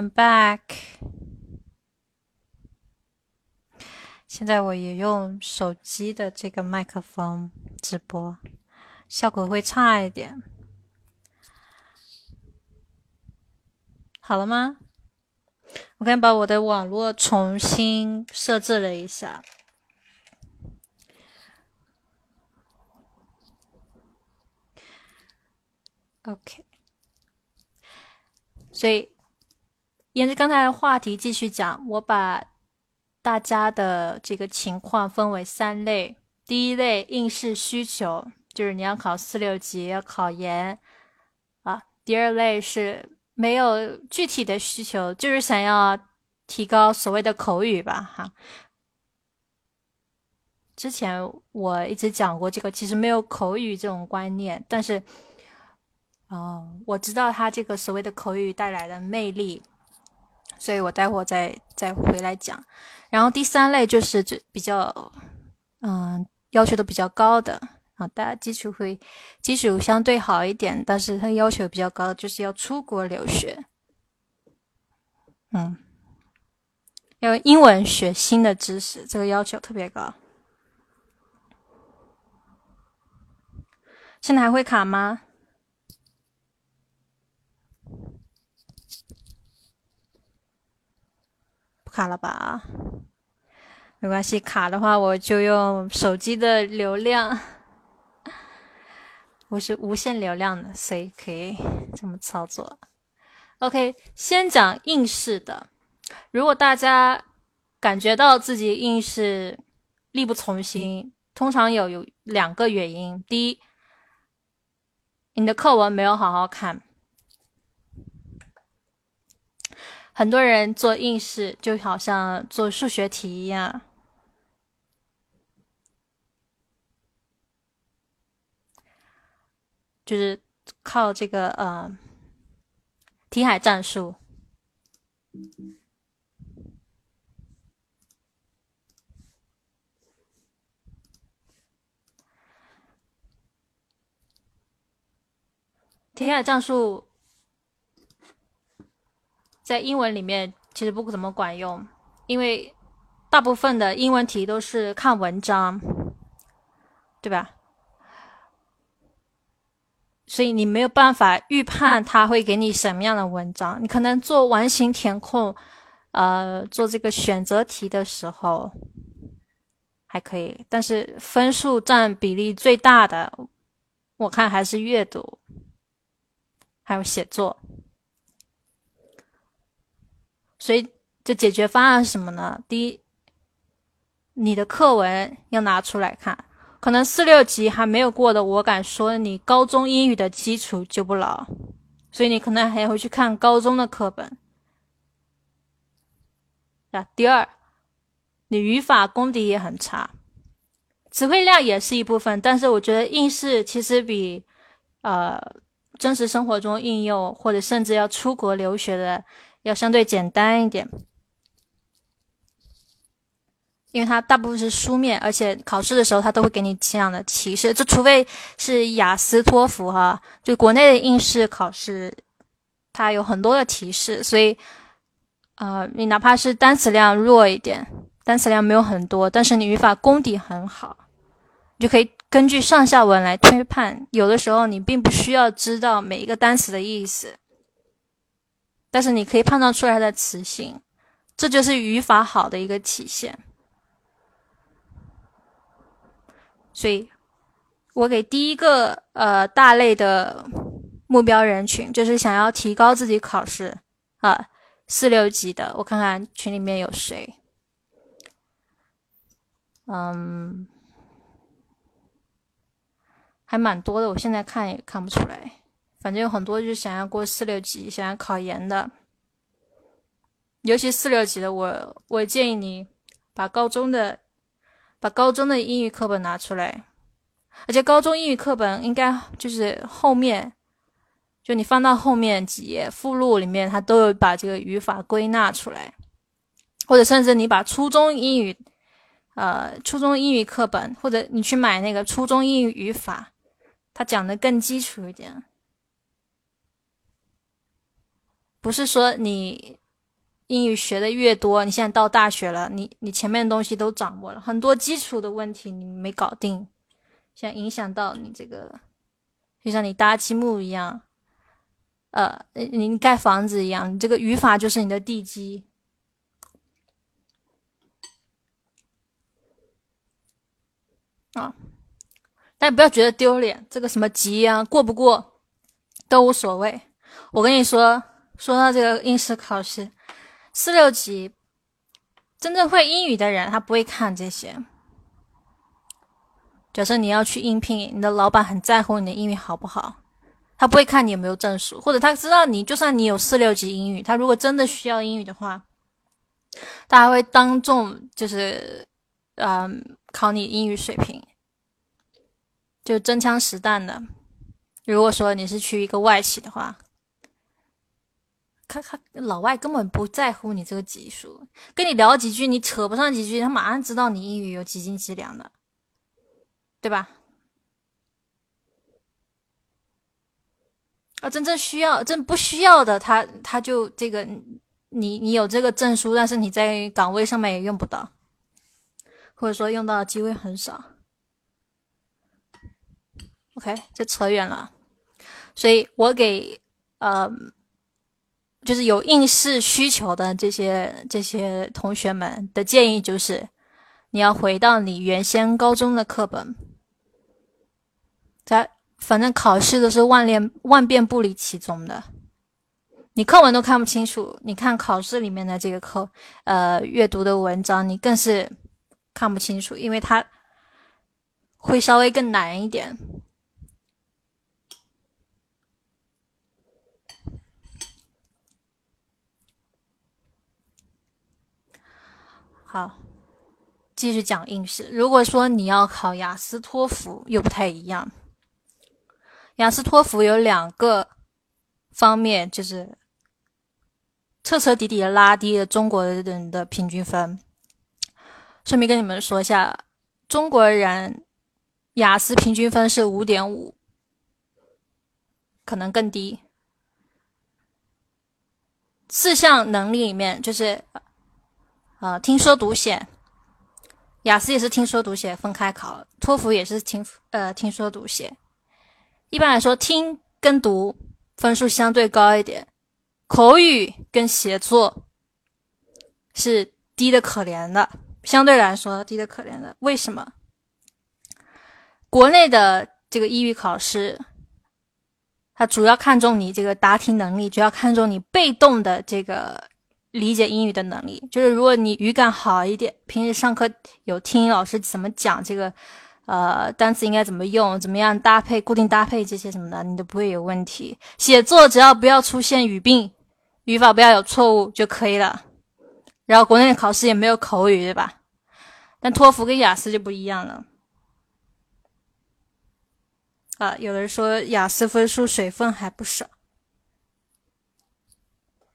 I'm back。现在我也用手机的这个麦克风直播，效果会差一点。好了吗？我刚把我的网络重新设置了一下。OK，所以沿着刚才的话题继续讲，我把大家的这个情况分为三类。第一类应试需求，就是你要考四六级，要考研啊。第二类是没有具体的需求，就是想要提高所谓的口语吧，哈。之前我一直讲过这个，其实没有口语这种观念，但是。哦，我知道他这个所谓的口语带来的魅力，所以我待会再再回来讲。然后第三类就是这比较，嗯，要求都比较高的啊，大家基础会基础相对好一点，但是他要求比较高，就是要出国留学，嗯，要英文学新的知识，这个要求特别高。现在还会卡吗？卡了吧？没关系，卡的话我就用手机的流量，我是无限流量的，所以可以这么操作。OK，先讲应试的。如果大家感觉到自己应试力不从心，通常有有两个原因：第一，你的课文没有好好看。很多人做应试就好像做数学题一样，就是靠这个呃题海战术。题海战术。在英文里面其实不怎么管用，因为大部分的英文题都是看文章，对吧？所以你没有办法预判他会给你什么样的文章。你可能做完形填空，呃，做这个选择题的时候还可以，但是分数占比例最大的，我看还是阅读，还有写作。所以，这解决方案是什么呢？第一，你的课文要拿出来看。可能四六级还没有过的，我敢说你高中英语的基础就不牢，所以你可能还会去看高中的课本。啊，第二，你语法功底也很差，词汇量也是一部分，但是我觉得应试其实比呃真实生活中应用或者甚至要出国留学的。要相对简单一点，因为它大部分是书面，而且考试的时候它都会给你这样的提示。这除非是雅思、托福哈，就国内的应试考试，它有很多的提示。所以，呃，你哪怕是单词量弱一点，单词量没有很多，但是你语法功底很好，你就可以根据上下文来推判。有的时候你并不需要知道每一个单词的意思。但是你可以判断出来它的词性，这就是语法好的一个体现。所以，我给第一个呃大类的目标人群，就是想要提高自己考试啊四六级的。我看看群里面有谁，嗯，还蛮多的。我现在看也看不出来。反正有很多就是想要过四六级、想要考研的，尤其四六级的，我我建议你把高中的把高中的英语课本拿出来，而且高中英语课本应该就是后面，就你翻到后面几页附录里面，它都有把这个语法归纳出来，或者甚至你把初中英语，呃，初中英语课本，或者你去买那个初中英语语法，它讲的更基础一点。不是说你英语学的越多，你现在到大学了，你你前面的东西都掌握了，很多基础的问题你没搞定，现在影响到你这个，就像你搭积木一样，呃，你盖房子一样，你这个语法就是你的地基。啊，但不要觉得丢脸，这个什么级啊，过不过都无所谓。我跟你说，说到这个应试考试，四六级，真正会英语的人他不会看这些。假设你要去应聘，你的老板很在乎你的英语好不好，他不会看你有没有证书，或者他知道你就算你有四六级英语，他如果真的需要英语的话，他还会当众就是，嗯。考你英语水平，就真枪实弹的。如果说你是去一个外企的话，他他老外根本不在乎你这个级数，跟你聊几句，你扯不上几句，他马上知道你英语有几斤几两的，对吧？啊，真正需要、真不需要的，他他就这个，你你有这个证书，但是你在岗位上面也用不到。或者说用到的机会很少。OK，这扯远了。所以我给呃，就是有应试需求的这些这些同学们的建议就是，你要回到你原先高中的课本，在反正考试都是万练万变不离其宗的，你课文都看不清楚，你看考试里面的这个课呃阅读的文章，你更是。看不清楚，因为它会稍微更难一点。好，继续讲应试。如果说你要考雅思、托福，又不太一样。雅思、托福有两个方面，就是彻彻底底的拉低了中国人的平均分。顺便跟你们说一下，中国人雅思平均分是五点五，可能更低。四项能力里面就是，呃，听说读写，雅思也是听说读写分开考，托福也是听呃听说读写。一般来说，听跟读分数相对高一点，口语跟写作是低的可怜的。相对来说低的可怜的，为什么？国内的这个英语考试，它主要看重你这个答题能力，主要看重你被动的这个理解英语的能力。就是如果你语感好一点，平时上课有听老师怎么讲这个，呃，单词应该怎么用，怎么样搭配、固定搭配这些什么的，你都不会有问题。写作只要不要出现语病，语法不要有错误就可以了。然后国内考试也没有口语，对吧？但托福跟雅思就不一样了。啊，有人说雅思分数水分还不少。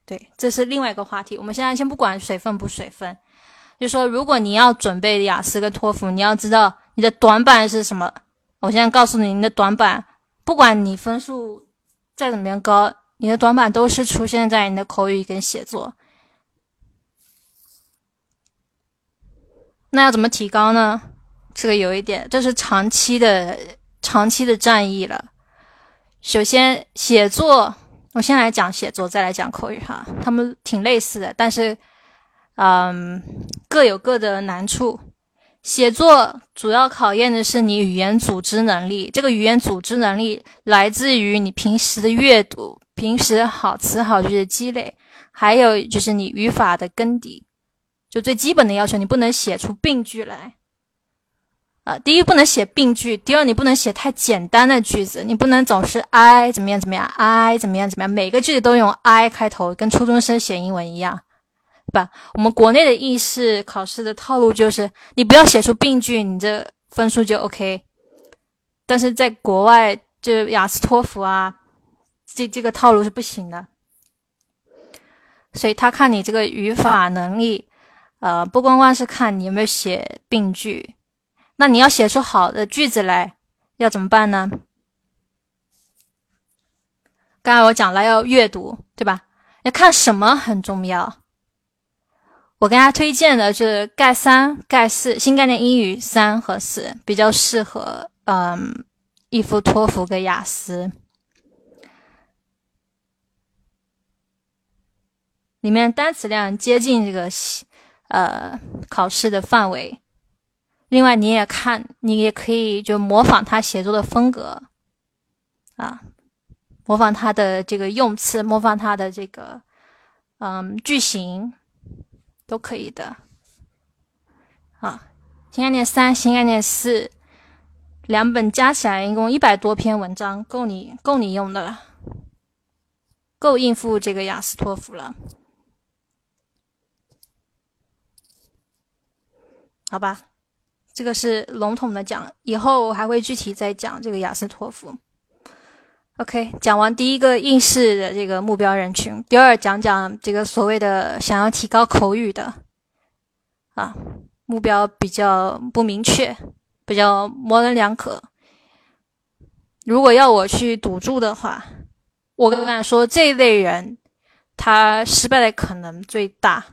对，这是另外一个话题。我们现在先不管水分不水分，就说如果你要准备雅思跟托福，你要知道你的短板是什么。我现在告诉你，你的短板，不管你分数再怎么样高，你的短板都是出现在你的口语跟写作。那要怎么提高呢？这个有一点，这是长期的、长期的战役了。首先，写作，我先来讲写作，再来讲口语哈。他们挺类似的，但是，嗯，各有各的难处。写作主要考验的是你语言组织能力，这个语言组织能力来自于你平时的阅读、平时好词好句的积累，还有就是你语法的根底。就最基本的要求，你不能写出病句来，啊，第一不能写病句，第二你不能写太简单的句子，你不能总是 I 怎么样怎么样，I 怎么样怎么样，每个句子都用 I 开头，跟初中生写英文一样，对吧？我们国内的应试考试的套路就是，你不要写出病句，你这分数就 OK。但是在国外，就雅思托福啊，这这个套路是不行的，所以他看你这个语法能力。呃，不光光是看你有没有写病句，那你要写出好的句子来，要怎么办呢？刚才我讲了要阅读，对吧？要看什么很重要，我跟大家推荐的就是盖三、盖四新概念英语三和四，比较适合嗯，一夫托福跟雅思。里面单词量接近这个呃考试的范围。另外，你也看，你也可以就模仿他写作的风格啊，模仿他的这个用词，模仿他的这个嗯句型。都可以的，啊，新概念三、新概念四两本加起来一共一百多篇文章，够你够你用的了，够应付这个雅思托福了，好吧？这个是笼统的讲，以后我还会具体再讲这个雅思托福。OK，讲完第一个应试的这个目标人群，第二讲讲这个所谓的想要提高口语的，啊，目标比较不明确，比较模棱两可。如果要我去赌注的话，我敢说这类人他失败的可能最大，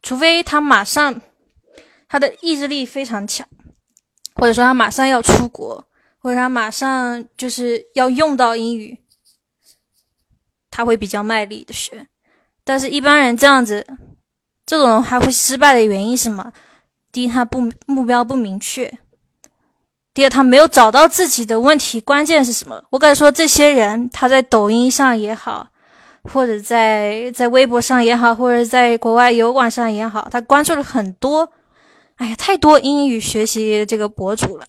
除非他马上他的意志力非常强，或者说他马上要出国。或者他马上就是要用到英语，他会比较卖力的学。但是，一般人这样子，这种还会失败的原因是什么？第一，他不目标不明确；第二，他没有找到自己的问题关键是什么。我敢说，这些人他在抖音上也好，或者在在微博上也好，或者在国外油管上也好，他关注了很多，哎呀，太多英语学习这个博主了。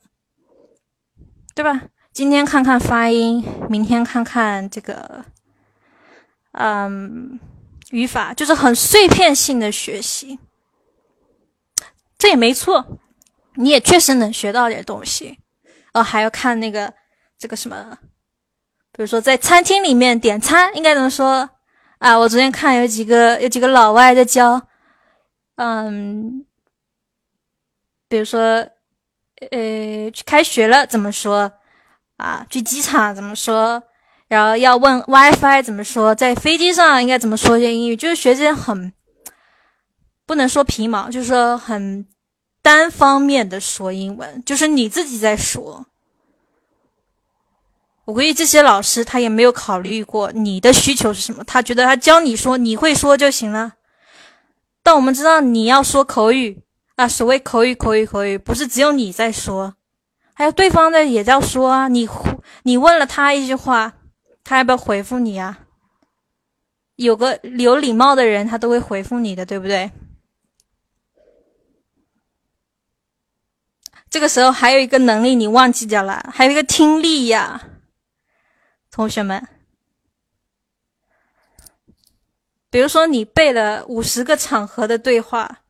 对吧？今天看看发音，明天看看这个，嗯，语法，就是很碎片性的学习。这也没错，你也确实能学到点东西。哦，还要看那个这个什么，比如说在餐厅里面点餐应该怎么说啊？我昨天看有几个有几个老外在教，嗯，比如说。呃，去开学了怎么说啊？去机场怎么说？然后要问 WiFi 怎么说？在飞机上应该怎么说些英语？就是学这些很不能说皮毛，就是说很单方面的说英文，就是你自己在说。我估计这些老师他也没有考虑过你的需求是什么，他觉得他教你说你会说就行了。但我们知道你要说口语。啊，所谓口语，口语，口语，不是只有你在说，还有对方的也在说啊。你你问了他一句话，他要不要回复你啊？有个有礼貌的人，他都会回复你的，对不对？这个时候还有一个能力你忘记掉了，还有一个听力呀，同学们。比如说你背了五十个场合的对话。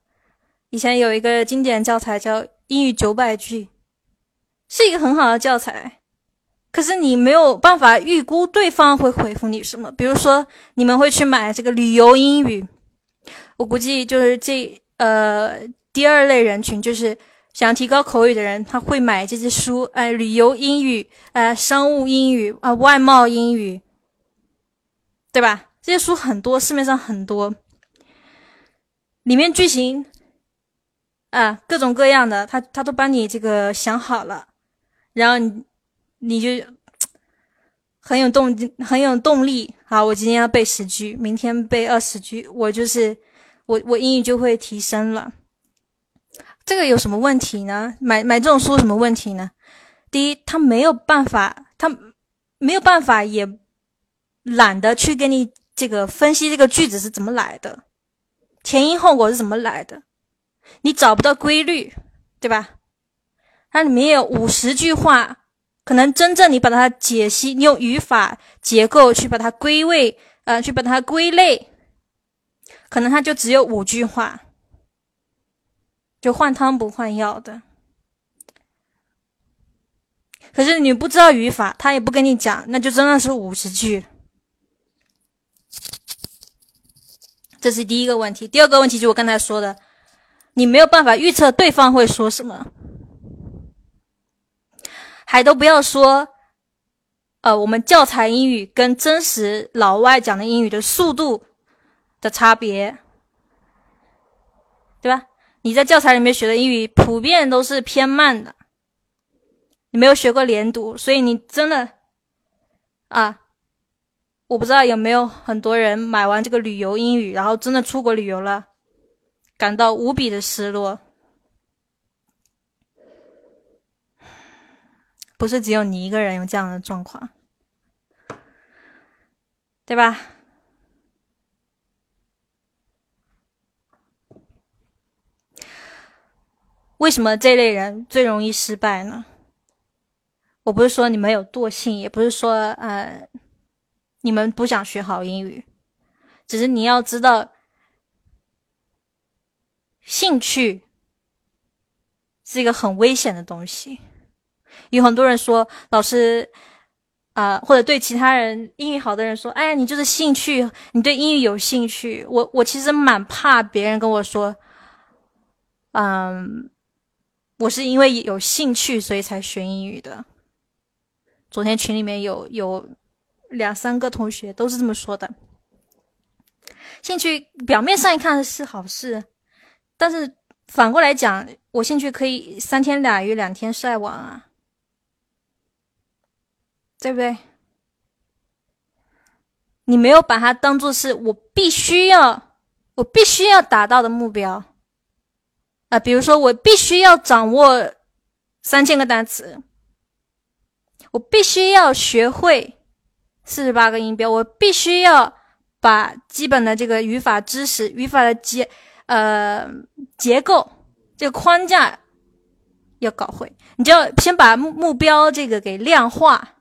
以前有一个经典教材叫《英语九百句》，是一个很好的教材。可是你没有办法预估对方会回复你什么。比如说，你们会去买这个旅游英语，我估计就是这呃第二类人群，就是想提高口语的人，他会买这些书，哎，旅游英语，呃，商务英语，啊，外贸英语，对吧？这些书很多，市面上很多，里面句型。啊，各种各样的，他他都帮你这个想好了，然后你你就很有动很有动力。好，我今天要背十句，明天背二十句，我就是我我英语就会提升了。这个有什么问题呢？买买这种书什么问题呢？第一，他没有办法，他没有办法，也懒得去给你这个分析这个句子是怎么来的，前因后果是怎么来的。你找不到规律，对吧？它里面有五十句话，可能真正你把它解析，你用语法结构去把它归位，呃，去把它归类，可能它就只有五句话，就换汤不换药的。可是你不知道语法，他也不跟你讲，那就真的是五十句。这是第一个问题。第二个问题就我刚才说的。你没有办法预测对方会说什么，还都不要说，呃，我们教材英语跟真实老外讲的英语的速度的差别，对吧？你在教材里面学的英语普遍都是偏慢的，你没有学过连读，所以你真的啊，我不知道有没有很多人买完这个旅游英语，然后真的出国旅游了，感到无比的失落。不是只有你一个人有这样的状况，对吧？为什么这类人最容易失败呢？我不是说你们有惰性，也不是说呃你们不想学好英语，只是你要知道，兴趣是一个很危险的东西。有很多人说老师啊，或者对其他人英语好的人说，哎呀，你就是兴趣，你对英语有兴趣。我我其实蛮怕别人跟我说，嗯。我是因为有兴趣，所以才学英语的。昨天群里面有有两三个同学都是这么说的。兴趣表面上一看是好事，但是反过来讲，我兴趣可以三天打鱼两天晒网啊，对不对？你没有把它当做是我必须要我必须要达到的目标。啊，比如说我必须要掌握三千个单词，我必须要学会四十八个音标，我必须要把基本的这个语法知识、语法的结呃结构这个框架要搞会。你就要先把目目标这个给量化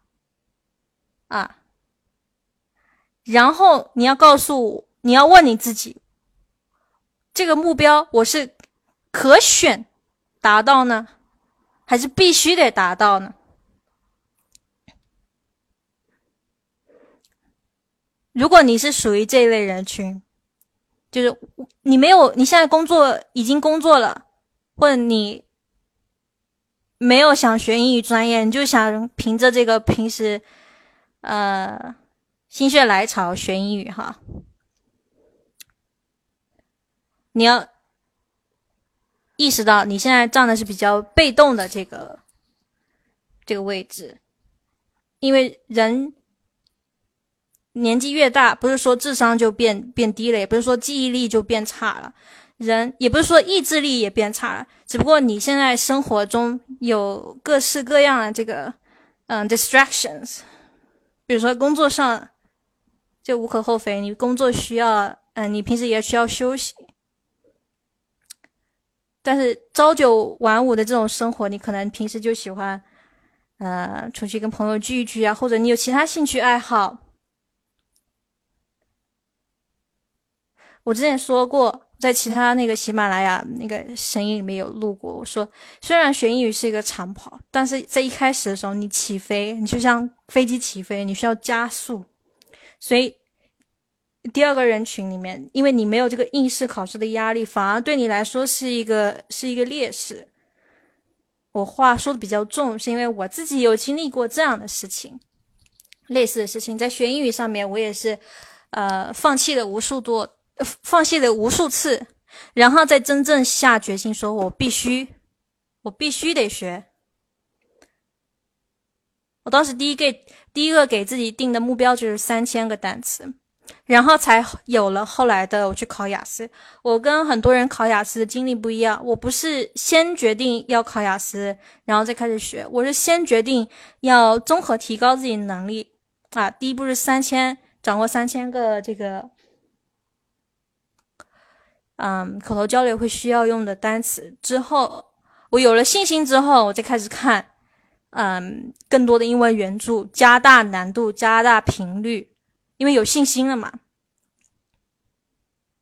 啊，然后你要告诉你要问你自己，这个目标我是。可选达到呢，还是必须得达到呢？如果你是属于这一类人群，就是你没有，你现在工作已经工作了，或者你没有想学英语专业，你就想凭着这个平时呃心血来潮学英语哈，你要。意识到你现在站的是比较被动的这个这个位置，因为人年纪越大，不是说智商就变变低了，也不是说记忆力就变差了，人也不是说意志力也变差了，只不过你现在生活中有各式各样的这个嗯 distractions，比如说工作上就无可厚非，你工作需要，嗯，你平时也需要休息。但是朝九晚五的这种生活，你可能平时就喜欢，呃，出去跟朋友聚一聚啊，或者你有其他兴趣爱好。我之前说过，在其他那个喜马拉雅那个声音里面有录过，我说虽然学英语是一个长跑，但是在一开始的时候，你起飞，你就像飞机起飞，你需要加速，所以。第二个人群里面，因为你没有这个应试考试的压力，反而对你来说是一个是一个劣势。我话说的比较重，是因为我自己有经历过这样的事情，类似的事情，在学英语上面，我也是，呃，放弃了无数多，放弃了无数次，然后再真正下决心说，我必须，我必须得学。我当时第一个第一个给自己定的目标就是三千个单词。然后才有了后来的我去考雅思。我跟很多人考雅思的经历不一样，我不是先决定要考雅思，然后再开始学，我是先决定要综合提高自己的能力啊。第一步是三千，掌握三千个这个，嗯，口头交流会需要用的单词。之后我有了信心之后，我再开始看，嗯，更多的英文原著，加大难度，加大频率。因为有信心了嘛，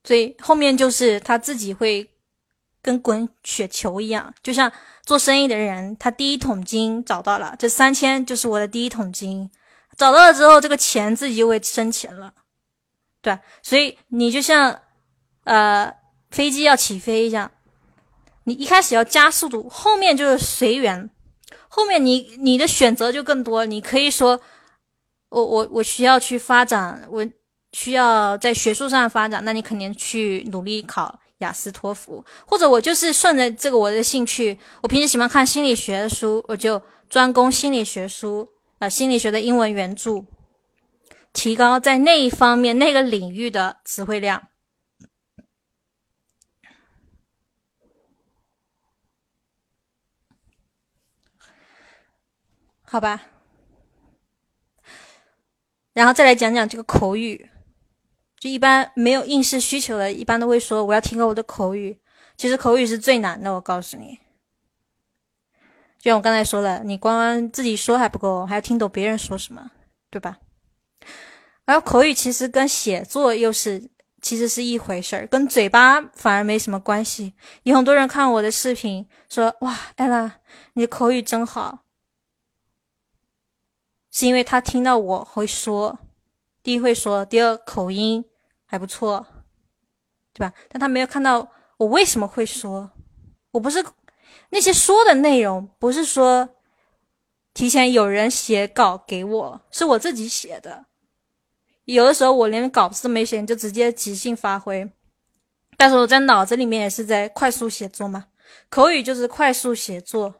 所以后面就是他自己会跟滚雪球一样，就像做生意的人，他第一桶金找到了，这三千就是我的第一桶金，找到了之后，这个钱自己就会生钱了，对，所以你就像呃飞机要起飞一下，你一开始要加速度，后面就是随缘，后面你你的选择就更多，你可以说。我我我需要去发展，我需要在学术上发展，那你肯定去努力考雅思托福，或者我就是顺着这个我的兴趣，我平时喜欢看心理学的书，我就专攻心理学书啊，心理学的英文原著，提高在那一方面那个领域的词汇量。好吧，然后再来讲讲这个口语，就一般没有应试需求的，一般都会说我要提高我的口语。其实口语是最难的，我告诉你。就像我刚才说了，你光自己说还不够，还要听懂别人说什么，对吧？然后口语其实跟写作又是其实是一回事儿，跟嘴巴反而没什么关系。有很多人看我的视频说：“哇，艾拉，你的口语真好。”是因为他听到我会说，第一会说，第二口音还不错，对吧？但他没有看到我为什么会说，我不是那些说的内容，不是说提前有人写稿给我，是我自己写的。有的时候我连稿子都没写，就直接即兴发挥。但是我在脑子里面也是在快速写作嘛，口语就是快速写作。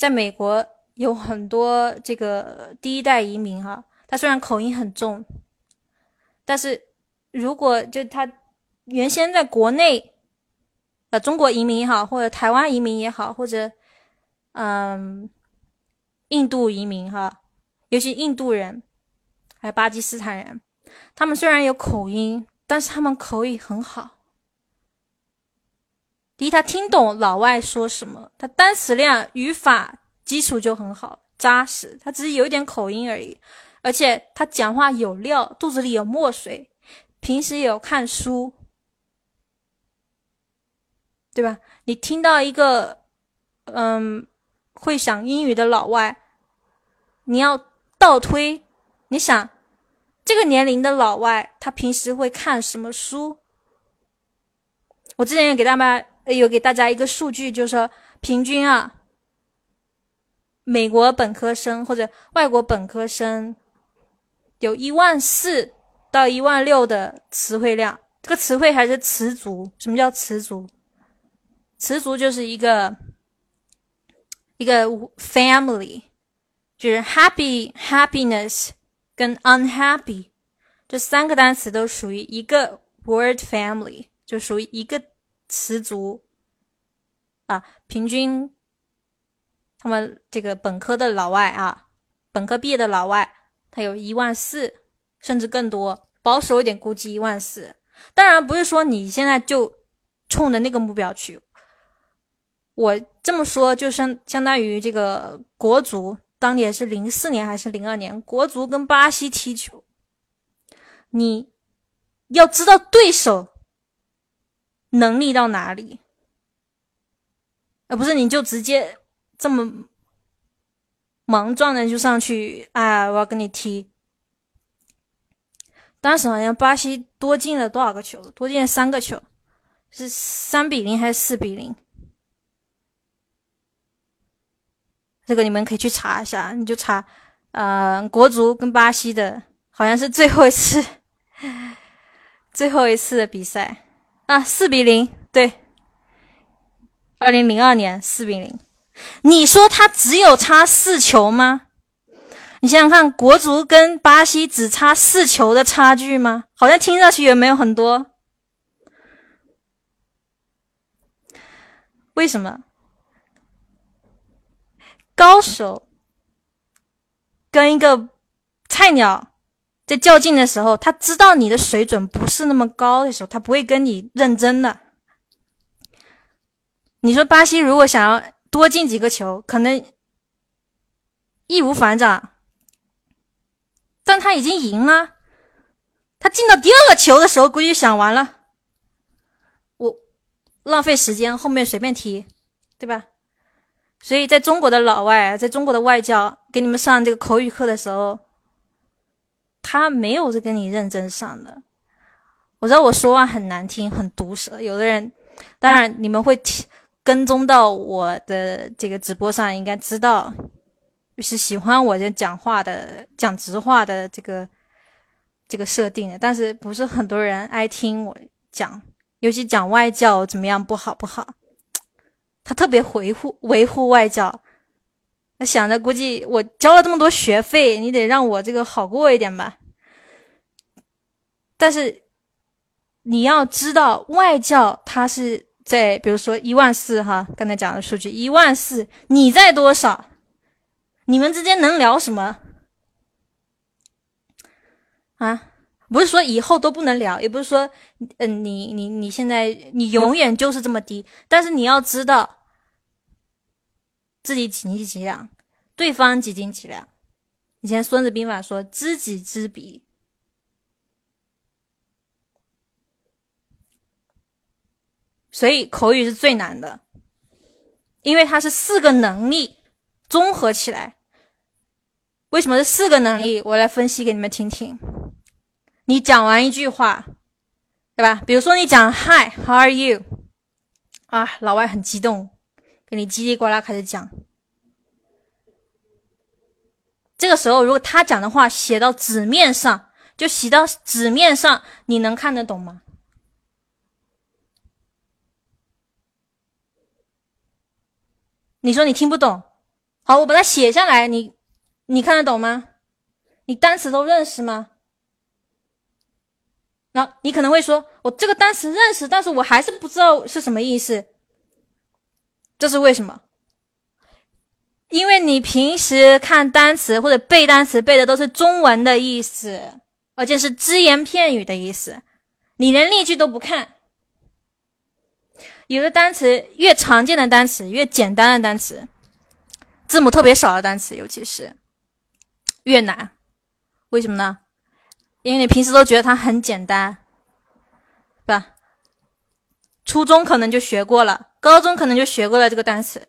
在美国有很多这个第一代移民哈，他虽然口音很重，但是如果就他原先在国内，呃，中国移民也好，或者台湾移民也好，或者嗯，印度移民哈，尤其印度人，还有巴基斯坦人，他们虽然有口音，但是他们口语很好。第一，他听懂老外说什么，他单词量、语法基础就很好扎实。他只是有一点口音而已，而且他讲话有料，肚子里有墨水，平时也有看书，对吧？你听到一个嗯会讲英语的老外，你要倒推，你想这个年龄的老外，他平时会看什么书？我之前也给大家。有给大家一个数据，就是说平均啊，美国本科生或者外国本科生有一万四到一万六的词汇量。这个词汇还是词组？什么叫词组？词组就是一个一个 family，就是 happy、happiness 跟 unhappy 这三个单词都属于一个 word family，就属于一个。词族啊，平均他们这个本科的老外啊，本科毕业的老外，他有一万四，甚至更多，保守一点估计一万四。当然不是说你现在就冲着那个目标去。我这么说就相相当于这个国足当年是零四年还是零二年，国足跟巴西踢球，你要知道对手。能力到哪里？而不是你就直接这么莽撞的就上去啊！我要跟你踢。当时好像巴西多进了多少个球？多进了三个球，是三比零还是四比零？这个你们可以去查一下，你就查，呃，国足跟巴西的，好像是最后一次，最后一次的比赛。啊，四比零，对，二零零二年四比零，你说他只有差四球吗？你想想看，国足跟巴西只差四球的差距吗？好像听上去也没有很多。为什么？高手跟一个菜鸟。在较劲的时候，他知道你的水准不是那么高的时候，他不会跟你认真的。你说巴西如果想要多进几个球，可能义无反掌，但他已经赢了。他进到第二个球的时候，估计想完了，我浪费时间，后面随便踢，对吧？所以在中国的老外，在中国的外教给你们上这个口语课的时候。他没有是跟你认真上的，我知道我说话很难听，很毒舌。有的人，当然你们会听跟踪到我的这个直播上，应该知道，就是喜欢我这讲话的、讲直话的这个这个设定的，但是不是很多人爱听我讲，尤其讲外教怎么样不好不好，他特别维护维护外教，他想着估计我交了这么多学费，你得让我这个好过一点吧。但是你要知道，外教他是在比如说一万四哈，刚才讲的数据一万四，你在多少？你们之间能聊什么？啊，不是说以后都不能聊，也不是说，嗯，你你你现在你永远就是这么低，但是你要知道自己几斤几两，对方几斤几两。以前《孙子兵法》说“知己知彼”，所以口语是最难的，因为它是四个能力综合起来。为什么是四个能力？我来分析给你们听听。你讲完一句话，对吧？比如说你讲 Hi，How are you？啊，老外很激动，给你叽里呱啦开始讲。这个时候，如果他讲的话写到纸面上，就写到纸面上，你能看得懂吗？你说你听不懂，好，我把它写下来，你你看得懂吗？你单词都认识吗？那你可能会说，我这个单词认识，但是我还是不知道是什么意思。这是为什么？因为你平时看单词或者背单词背的都是中文的意思，而且是只言片语的意思，你连例句都不看。有的单词越常见的单词，越简单的单词，字母特别少的单词，尤其是越难。为什么呢？因为你平时都觉得它很简单，对吧？初中可能就学过了，高中可能就学过了这个单词。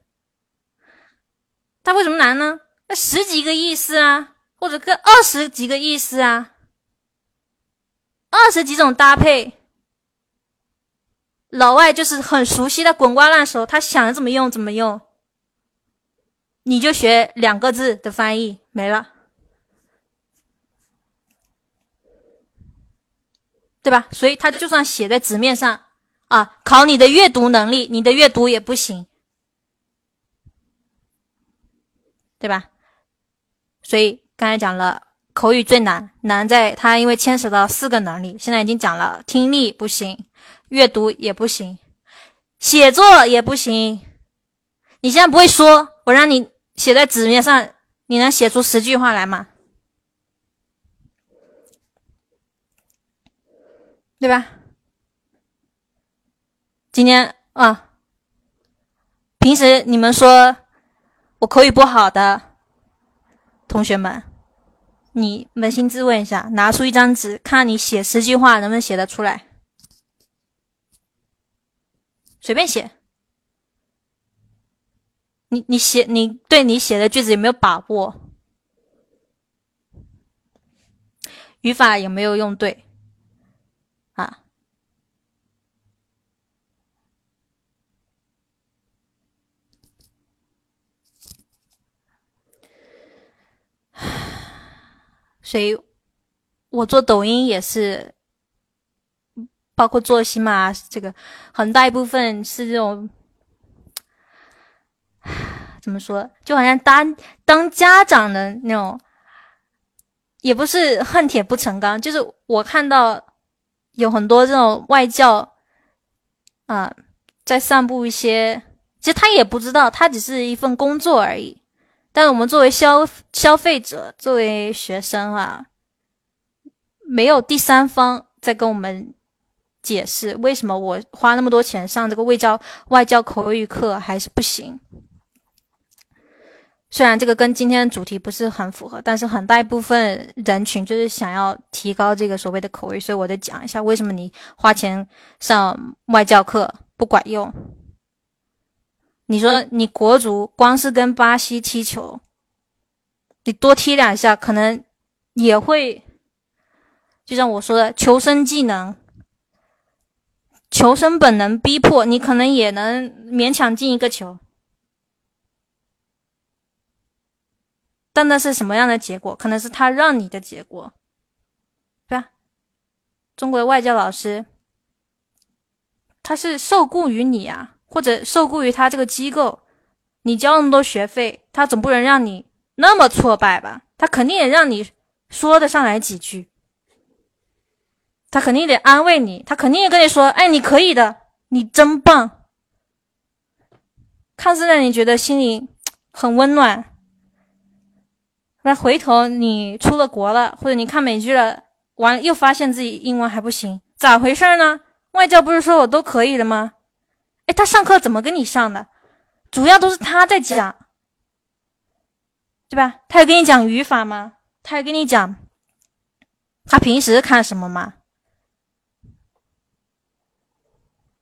它为什么难呢？那十几个意思啊，或者个二十几个意思啊，二十几种搭配，老外就是很熟悉的滚瓜烂熟，他想怎么用怎么用，你就学两个字的翻译没了。对吧？所以他就算写在纸面上啊，考你的阅读能力，你的阅读也不行，对吧？所以刚才讲了，口语最难，难在它因为牵扯到四个能力。现在已经讲了，听力不行，阅读也不行，写作也不行。你现在不会说，我让你写在纸面上，你能写出十句话来吗？对吧？今天啊，平时你们说我口语不好的同学们，你扪心自问一下，拿出一张纸，看你写十句话能不能写得出来？随便写。你你写你对你写的句子有没有把握？语法有没有用对？啊，所以，我做抖音也是，包括做喜马这个，很大一部分是这种，怎么说，就好像当当家长的那种，也不是恨铁不成钢，就是我看到。有很多这种外教，啊，在散布一些，其实他也不知道，他只是一份工作而已。但我们作为消消费者，作为学生啊，没有第三方在跟我们解释为什么我花那么多钱上这个外教外教口语课还是不行。虽然这个跟今天的主题不是很符合，但是很大一部分人群就是想要提高这个所谓的口语，所以我得讲一下为什么你花钱上外教课不管用。你说你国足光是跟巴西踢球，你多踢两下可能也会，就像我说的，求生技能、求生本能逼迫你，可能也能勉强进一个球。但那是什么样的结果？可能是他让你的结果，对吧？中国的外教老师，他是受雇于你啊，或者受雇于他这个机构，你交那么多学费，他总不能让你那么挫败吧？他肯定也让你说得上来几句，他肯定得安慰你，他肯定也跟你说：“哎，你可以的，你真棒。”看似让你觉得心里很温暖。那回头你出了国了，或者你看美剧了，完又发现自己英文还不行，咋回事呢？外教不是说我都可以的吗？他上课怎么跟你上的？主要都是他在讲，对吧？他有跟你讲语法吗？他有跟你讲他平时看什么吗？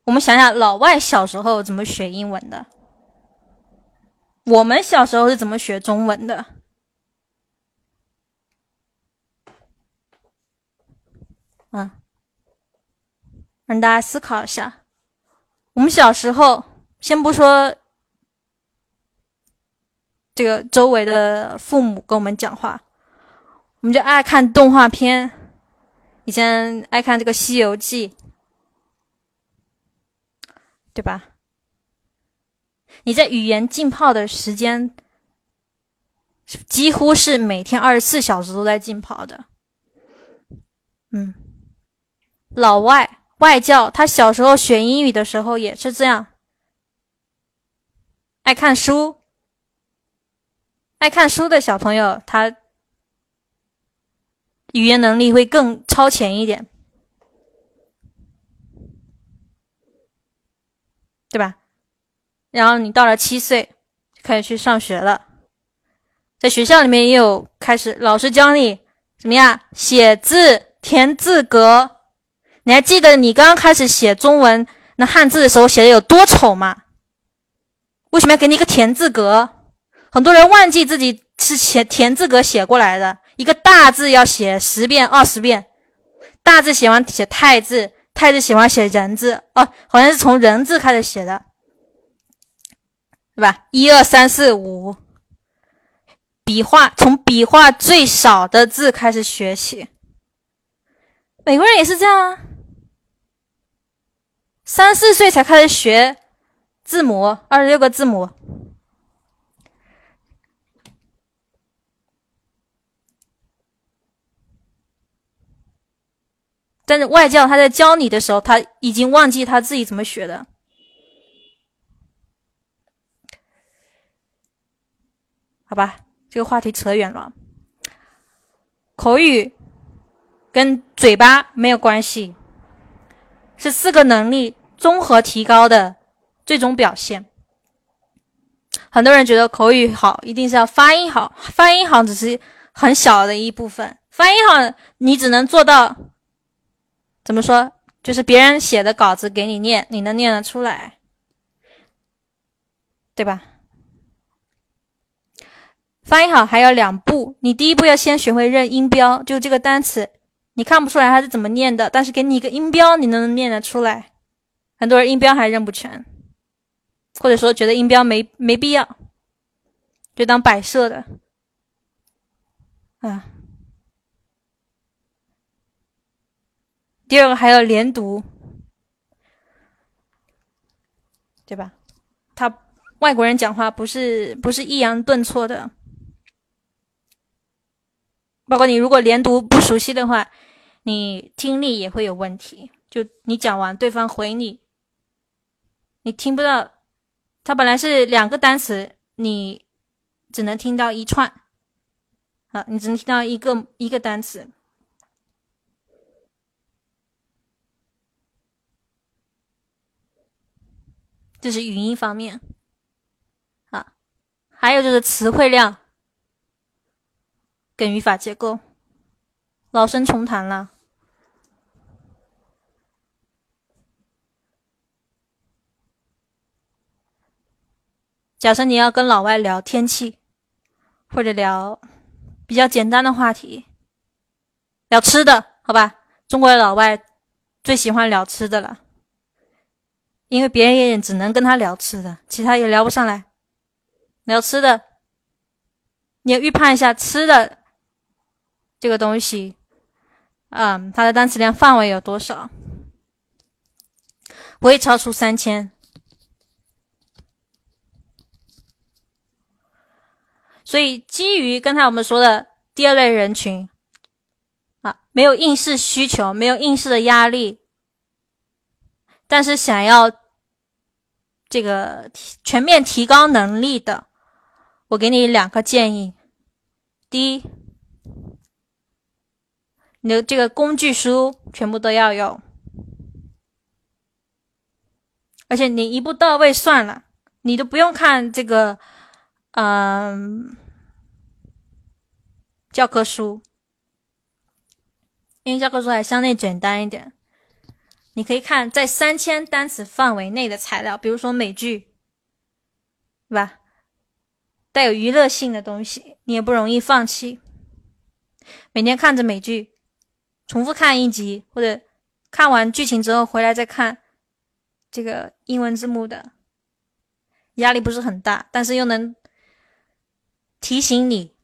我们想想，老外小时候怎么学英文的？我们小时候是怎么学中文的？嗯，让大家思考一下。我们小时候，先不说这个周围的父母跟我们讲话，我们就爱看动画片。以前爱看这个《西游记》，对吧？你在语言浸泡的时间，几乎是每天二十四小时都在浸泡的。嗯。老外外教，他小时候学英语的时候也是这样，爱看书，爱看书的小朋友，他语言能力会更超前一点，对吧？然后你到了七岁，开始去上学了，在学校里面也有开始，老师教你怎么样写字、填字格。你还记得你刚刚开始写中文那汉字的时候写的有多丑吗？为什么要给你一个田字格？很多人忘记自己是写田字格写过来的。一个大字要写十遍、二十遍，大字写完写太字，太字写完写人字，哦，好像是从人字开始写的，对吧？一二三四五，笔画从笔画最少的字开始学起。美国人也是这样啊。三四岁才开始学字母，二十六个字母。但是外教他在教你的时候，他已经忘记他自己怎么学的。好吧，这个话题扯远了。口语跟嘴巴没有关系，是四个能力。综合提高的最终表现，很多人觉得口语好一定是要发音好，发音好只是很小的一部分。发音好，你只能做到怎么说？就是别人写的稿子给你念，你能念得出来，对吧？发音好还有两步，你第一步要先学会认音标，就这个单词你看不出来它是怎么念的，但是给你一个音标，你能念得出来。很多人音标还认不全，或者说觉得音标没没必要，就当摆设的啊。第二个还要连读，对吧？他外国人讲话不是不是抑扬顿挫的，包括你如果连读不熟悉的话，你听力也会有问题。就你讲完，对方回你。你听不到，它本来是两个单词，你只能听到一串，啊，你只能听到一个一个单词，这是语音方面，啊，还有就是词汇量跟语法结构，老生重谈了。假设你要跟老外聊天气，或者聊比较简单的话题，聊吃的，好吧？中国的老外最喜欢聊吃的了，因为别人也只能跟他聊吃的，其他也聊不上来。聊吃的，你要预判一下吃的这个东西，嗯，它的单词量范围有多少？不会超出三千。所以，基于刚才我们说的第二类人群，啊，没有应试需求，没有应试的压力，但是想要这个全面提高能力的，我给你两个建议：第一，你的这个工具书全部都要有，而且你一步到位算了，你都不用看这个。嗯，教科书，因为教科书还相对简单一点，你可以看在三千单词范围内的材料，比如说美剧，对吧？带有娱乐性的东西，你也不容易放弃。每天看着美剧，重复看一集，或者看完剧情之后回来再看这个英文字幕的，压力不是很大，但是又能。提醒你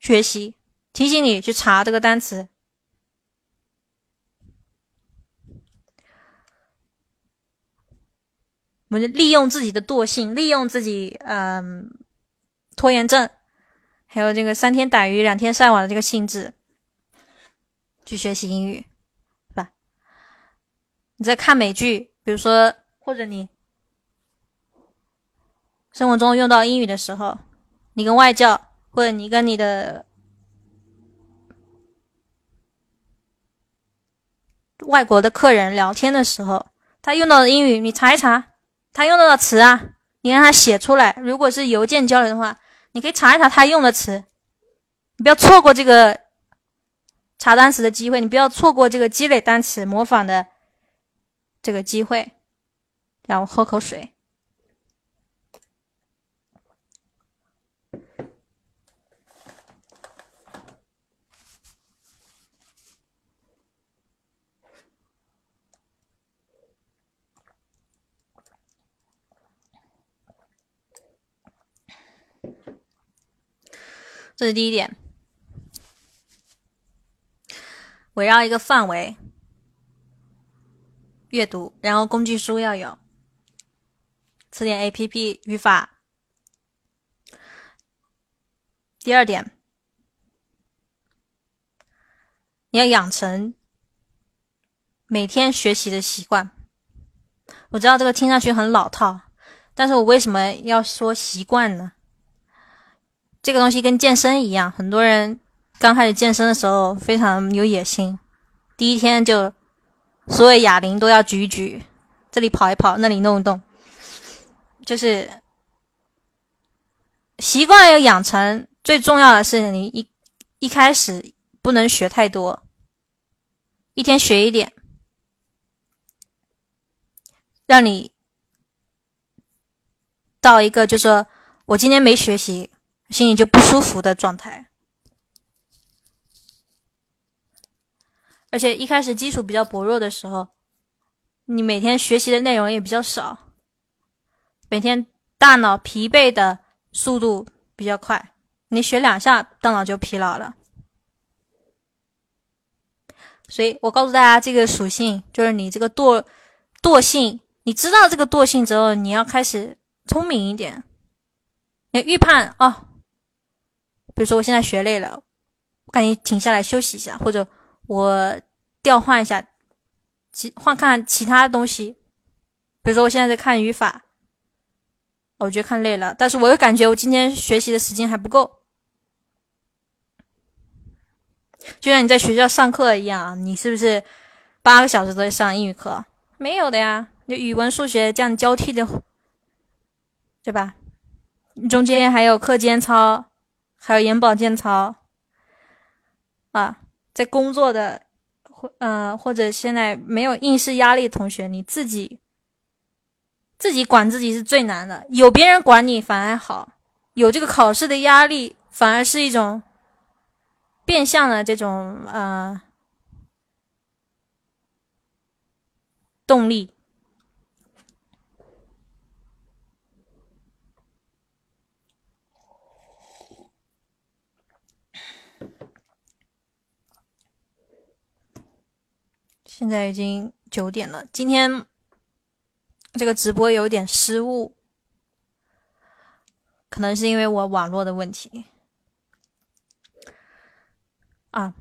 学习，提醒你去查这个单词。我们就利用自己的惰性，利用自己嗯拖延症，还有这个三天打鱼两天晒网的这个性质，去学习英语，是吧？你在看美剧，比如说或者你。生活中用到英语的时候，你跟外教或者你跟你的外国的客人聊天的时候，他用到的英语你查一查，他用到的词啊，你让他写出来。如果是邮件交流的话，你可以查一查他用的词，你不要错过这个查单词的机会，你不要错过这个积累单词、模仿的这个机会。让我喝口水。这是第一点，围绕一个范围阅读，然后工具书要有，词典、A P P、语法。第二点，你要养成每天学习的习惯。我知道这个听上去很老套，但是我为什么要说习惯呢？这个东西跟健身一样，很多人刚开始健身的时候非常有野心，第一天就所有哑铃都要举举，这里跑一跑，那里弄一动，就是习惯要养成。最重要的是，你一一开始不能学太多，一天学一点，让你到一个就是说我今天没学习。心里就不舒服的状态，而且一开始基础比较薄弱的时候，你每天学习的内容也比较少，每天大脑疲惫的速度比较快，你学两下大脑就疲劳了。所以我告诉大家，这个属性就是你这个惰惰性，你知道这个惰性之后，你要开始聪明一点，你预判啊。比如说，我现在学累了，我赶紧停下来休息一下，或者我调换一下，其换看其他东西。比如说，我现在在看语法，我觉得看累了，但是我又感觉我今天学习的时间还不够。就像你在学校上课一样，你是不是八个小时都在上英语课？没有的呀，就语文、数学这样交替的，对吧？中间还有课间操。还有眼保健操啊，在工作的或嗯或者现在没有应试压力同学，你自己自己管自己是最难的，有别人管你反而好，有这个考试的压力反而是一种变相的这种呃动力。现在已经九点了。今天这个直播有点失误，可能是因为我网络的问题啊。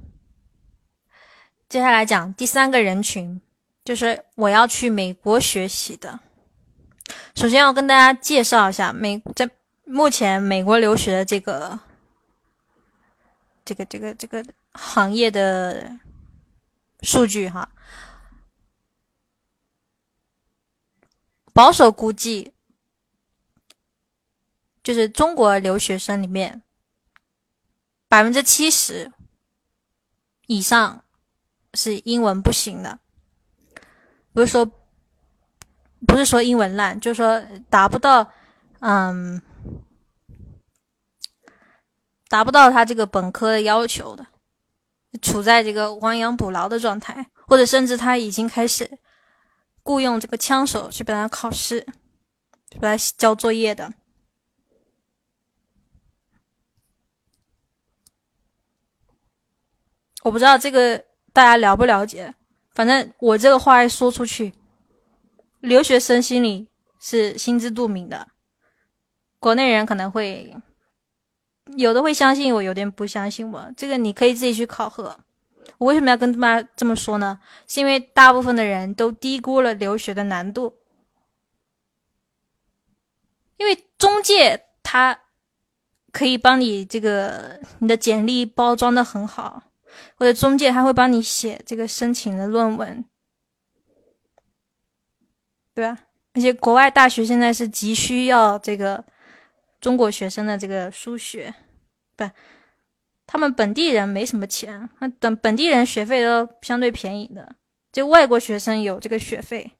接下来讲第三个人群，就是我要去美国学习的。首先要跟大家介绍一下美在目前美国留学的这个这个这个这个行业的数据哈。保守估计，就是中国留学生里面百分之七十以上。是英文不行的，不是说不是说英文烂，就是说达不到，嗯，达不到他这个本科的要求的，处在这个亡羊补牢的状态，或者甚至他已经开始雇佣这个枪手去帮他考试，去帮他交作业的。我不知道这个。大家了不了解？反正我这个话一说出去，留学生心里是心知肚明的。国内人可能会有的会相信我，有的人不相信我。这个你可以自己去考核。我为什么要跟大家这么说呢？是因为大部分的人都低估了留学的难度。因为中介他可以帮你这个你的简历包装的很好。或者中介他会帮你写这个申请的论文，对吧？而且国外大学现在是急需要这个中国学生的这个输血，不，他们本地人没什么钱，那等本地人学费都相对便宜的，就外国学生有这个学费，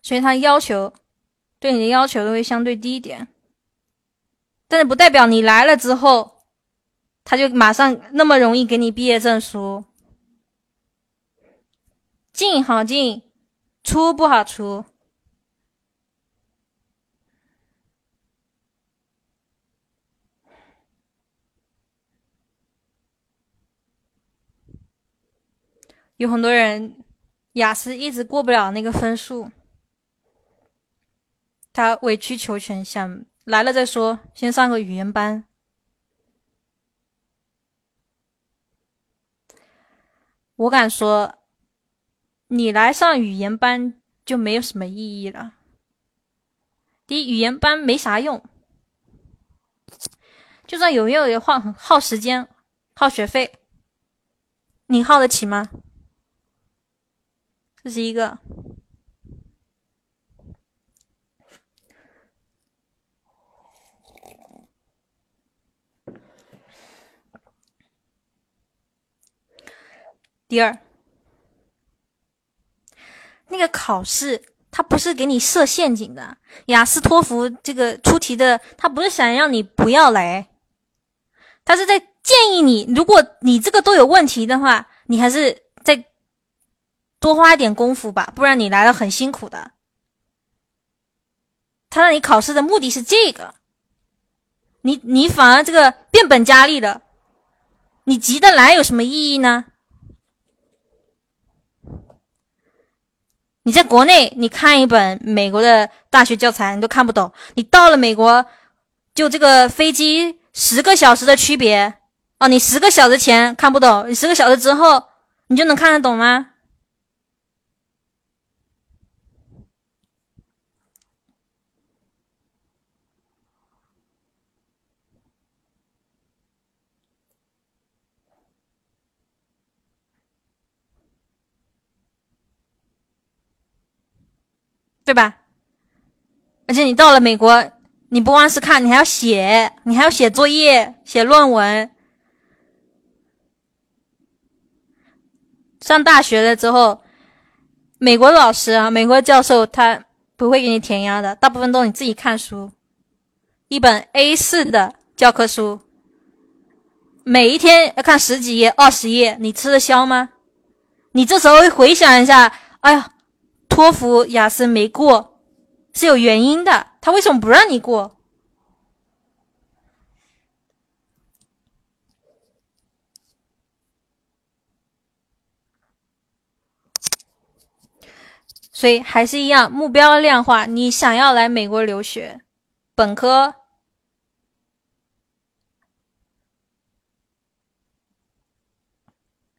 所以他要求对你的要求都会相对低一点，但是不代表你来了之后。他就马上那么容易给你毕业证书，进好进，出不好出。有很多人雅思一直过不了那个分数，他委曲求全，想来了再说，先上个语言班。我敢说，你来上语言班就没有什么意义了。第一，语言班没啥用，就算有用也耗耗时间、耗学费，你耗得起吗？这是一个。第二，那个考试它不是给你设陷阱的，雅思托福这个出题的，他不是想让你不要来，他是在建议你，如果你这个都有问题的话，你还是多花一点功夫吧，不然你来了很辛苦的。他让你考试的目的是这个，你你反而这个变本加厉的，你急得来有什么意义呢？你在国内，你看一本美国的大学教材，你都看不懂。你到了美国，就这个飞机十个小时的区别哦，你十个小时前看不懂，你十个小时之后，你就能看得懂吗？对吧？而且你到了美国，你不光是看，你还要写，你还要写作业、写论文。上大学了之后，美国老师啊，美国教授他不会给你填鸭的，大部分都你自己看书。一本 A 四的教科书，每一天要看十几页、二十页，你吃得消吗？你这时候回想一下，哎呀。托福雅思没过是有原因的他为什么不让你过？所以还是一样目标量化你想要来美国留学本科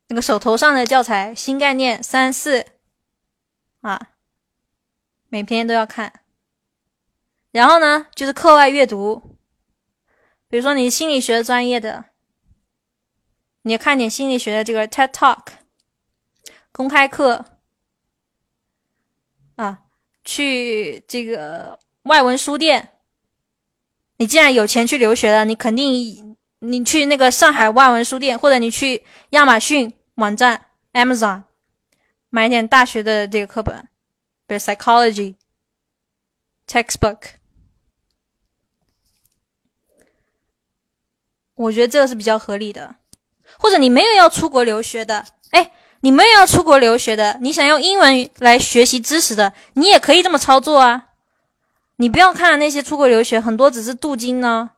那个手头上的教材新概念三四啊，每篇都要看。然后呢，就是课外阅读，比如说你心理学专业的，你看点心理学的这个 TED Talk 公开课啊，去这个外文书店。你既然有钱去留学了，你肯定你去那个上海外文书店，或者你去亚马逊网站 Amazon 买点大学的这个课本，比如 Psychology textbook。我觉得这个是比较合理的，或者你没有要出国留学的，哎，你没有要出国留学的，你想用英文来学习知识的，你也可以这么操作啊。你不要看那些出国留学，很多只是镀金呢，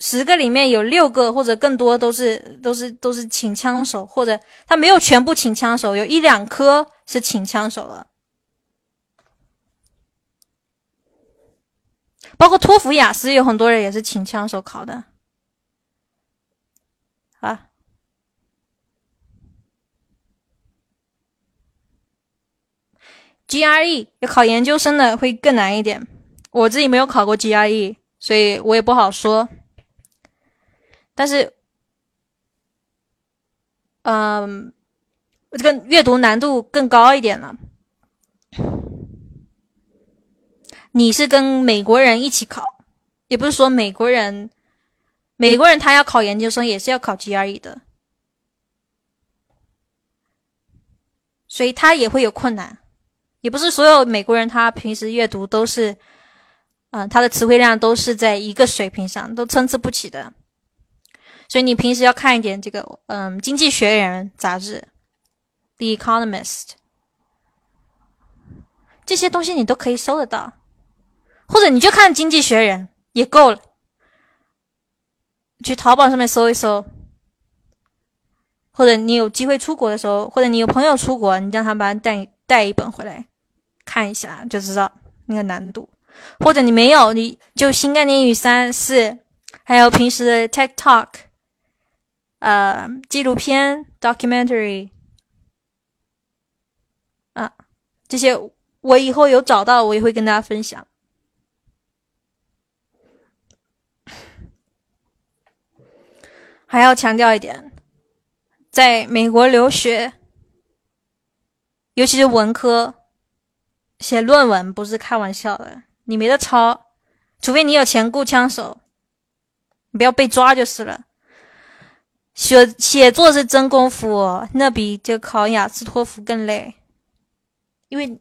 十个里面有六个或者更多都是都是都是请枪手，或者他没有全部请枪手，有一两科是请枪手了。包括托福、雅思，有很多人也是请枪手考的。啊，GRE 要考研究生的会更难一点。我自己没有考过 GRE，所以我也不好说。但是，嗯，这个阅读难度更高一点了。你是跟美国人一起考，也不是说美国人，美国人他要考研究生也是要考 GRE 的，所以他也会有困难。也不是所有美国人他平时阅读都是，嗯，他的词汇量都是在一个水平上，都参差不齐的。所以你平时要看一点这个，嗯，《经济学人》杂志，《The Economist》，这些东西你都可以搜得到。或者你就看《经济学人》也够了，去淘宝上面搜一搜，或者你有机会出国的时候，或者你有朋友出国，你让他把带带一本回来看一下，就知道那个难度。或者你没有，你就新概念英语三四，还有平时的 TikTok，呃，纪录片 documentary，啊，这些我以后有找到，我也会跟大家分享。还要强调一点，在美国留学，尤其是文科，写论文不是开玩笑的，你没得抄，除非你有钱雇枪手，你不要被抓就是了。写写作是真功夫，那比就考雅思托福更累，因为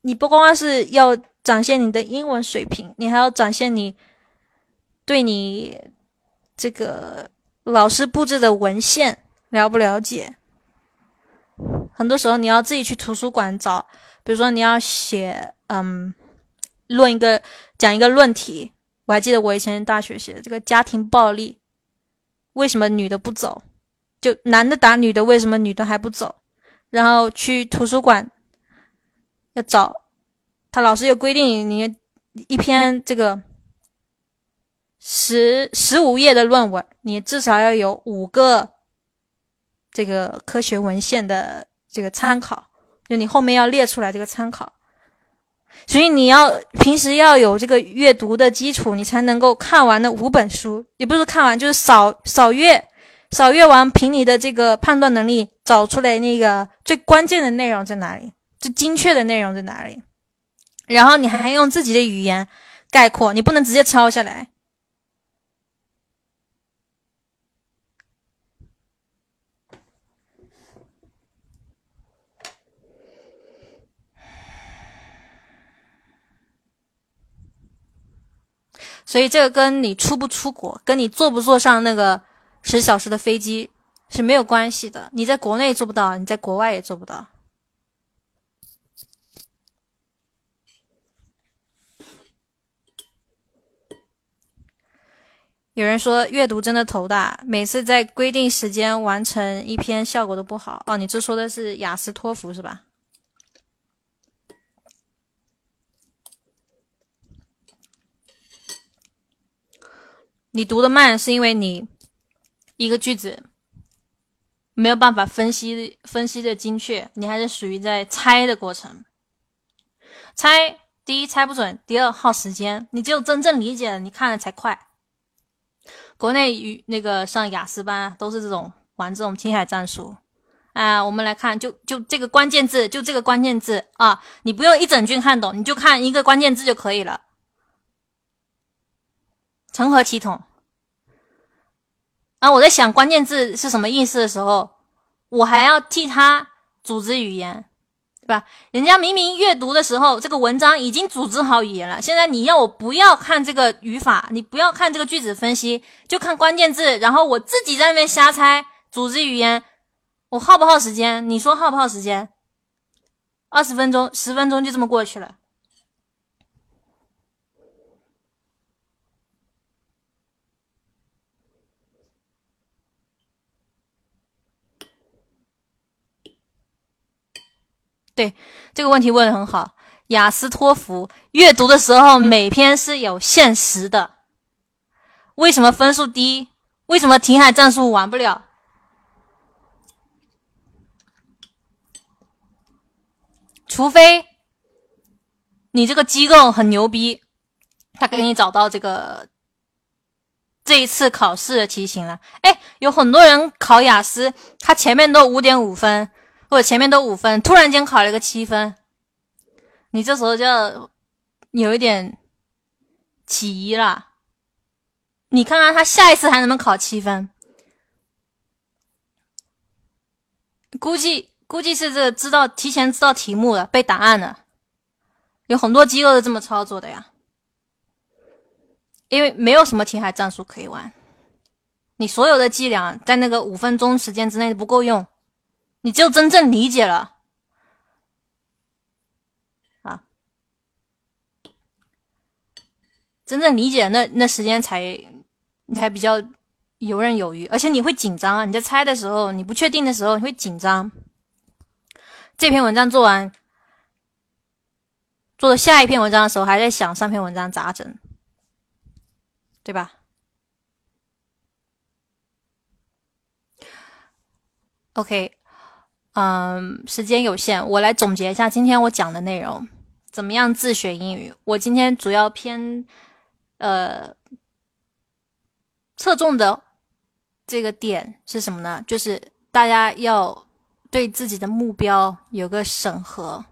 你不光是要展现你的英文水平，你还要展现你对你这个。老师布置的文献了不了解？很多时候你要自己去图书馆找，比如说你要写，嗯，论一个讲一个论题。我还记得我以前大学写的这个家庭暴力，为什么女的不走？就男的打女的，为什么女的还不走？然后去图书馆要找，他老师有规定，你一篇这个。十十五页的论文，你至少要有五个这个科学文献的这个参考，就你后面要列出来这个参考。所以你要平时要有这个阅读的基础，你才能够看完那五本书，也不是看完，就是扫扫阅，扫阅完，凭你的这个判断能力找出来那个最关键的内容在哪里，最精确的内容在哪里，然后你还用自己的语言概括，你不能直接抄下来。所以这个跟你出不出国，跟你坐不坐上那个十小时的飞机是没有关系的。你在国内做不到，你在国外也做不到。有人说阅读真的头大，每次在规定时间完成一篇，效果都不好。哦，你这说的是雅思托福是吧？你读的慢是因为你一个句子没有办法分析分析的精确，你还是属于在猜的过程。猜第一猜不准，第二耗时间。你只有真正理解了，你看了才快。国内语那个上雅思班都是这种玩这种听海战术。啊，我们来看，就就这个关键字，就这个关键字啊，你不用一整句看懂，你就看一个关键字就可以了，成何体统？啊，我在想关键字是什么意思的时候，我还要替他组织语言，对吧？人家明明阅读的时候，这个文章已经组织好语言了，现在你要我不要看这个语法，你不要看这个句子分析，就看关键字，然后我自己在那边瞎猜，组织语言。我耗不耗时间？你说耗不耗时间？二十分钟、十分钟就这么过去了。对这个问题问的很好。雅思、托福阅读的时候，每篇是有限时的。为什么分数低？为什么停海战术玩不了？除非你这个机构很牛逼，他给你找到这个这一次考试的题型了。哎，有很多人考雅思，他前面都五点五分，者前面都五分，突然间考了一个七分，你这时候就有一点起疑了。你看看他下一次还能不能考七分？估计。估计是这知道提前知道题目了，背答案了，有很多机构是这么操作的呀。因为没有什么填海战术可以玩，你所有的伎俩在那个五分钟时间之内不够用，你只有真正理解了啊，真正理解那那时间才你才比较游刃有余，而且你会紧张啊，你在猜的时候，你不确定的时候你会紧张。这篇文章做完，做下一篇文章的时候，还在想上篇文章咋整，对吧？OK，嗯，时间有限，我来总结一下今天我讲的内容。怎么样自学英语？我今天主要偏呃侧重的这个点是什么呢？就是大家要。对自己的目标有个审核。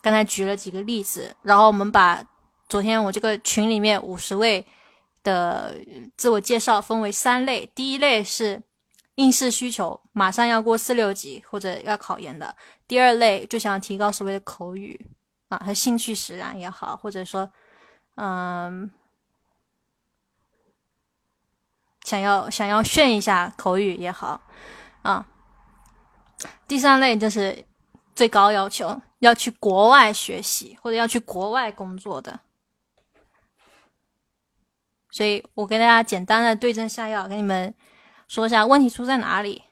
刚才举了几个例子，然后我们把昨天我这个群里面五十位的自我介绍分为三类。第一类是应试需求，马上要过四六级或者要考研的；第二类就想提高所谓的口语啊，和兴趣使然也好，或者说，嗯。想要想要炫一下口语也好，啊，第三类就是最高要求要去国外学习或者要去国外工作的，所以我给大家简单的对症下药，给你们说一下问题出在哪里，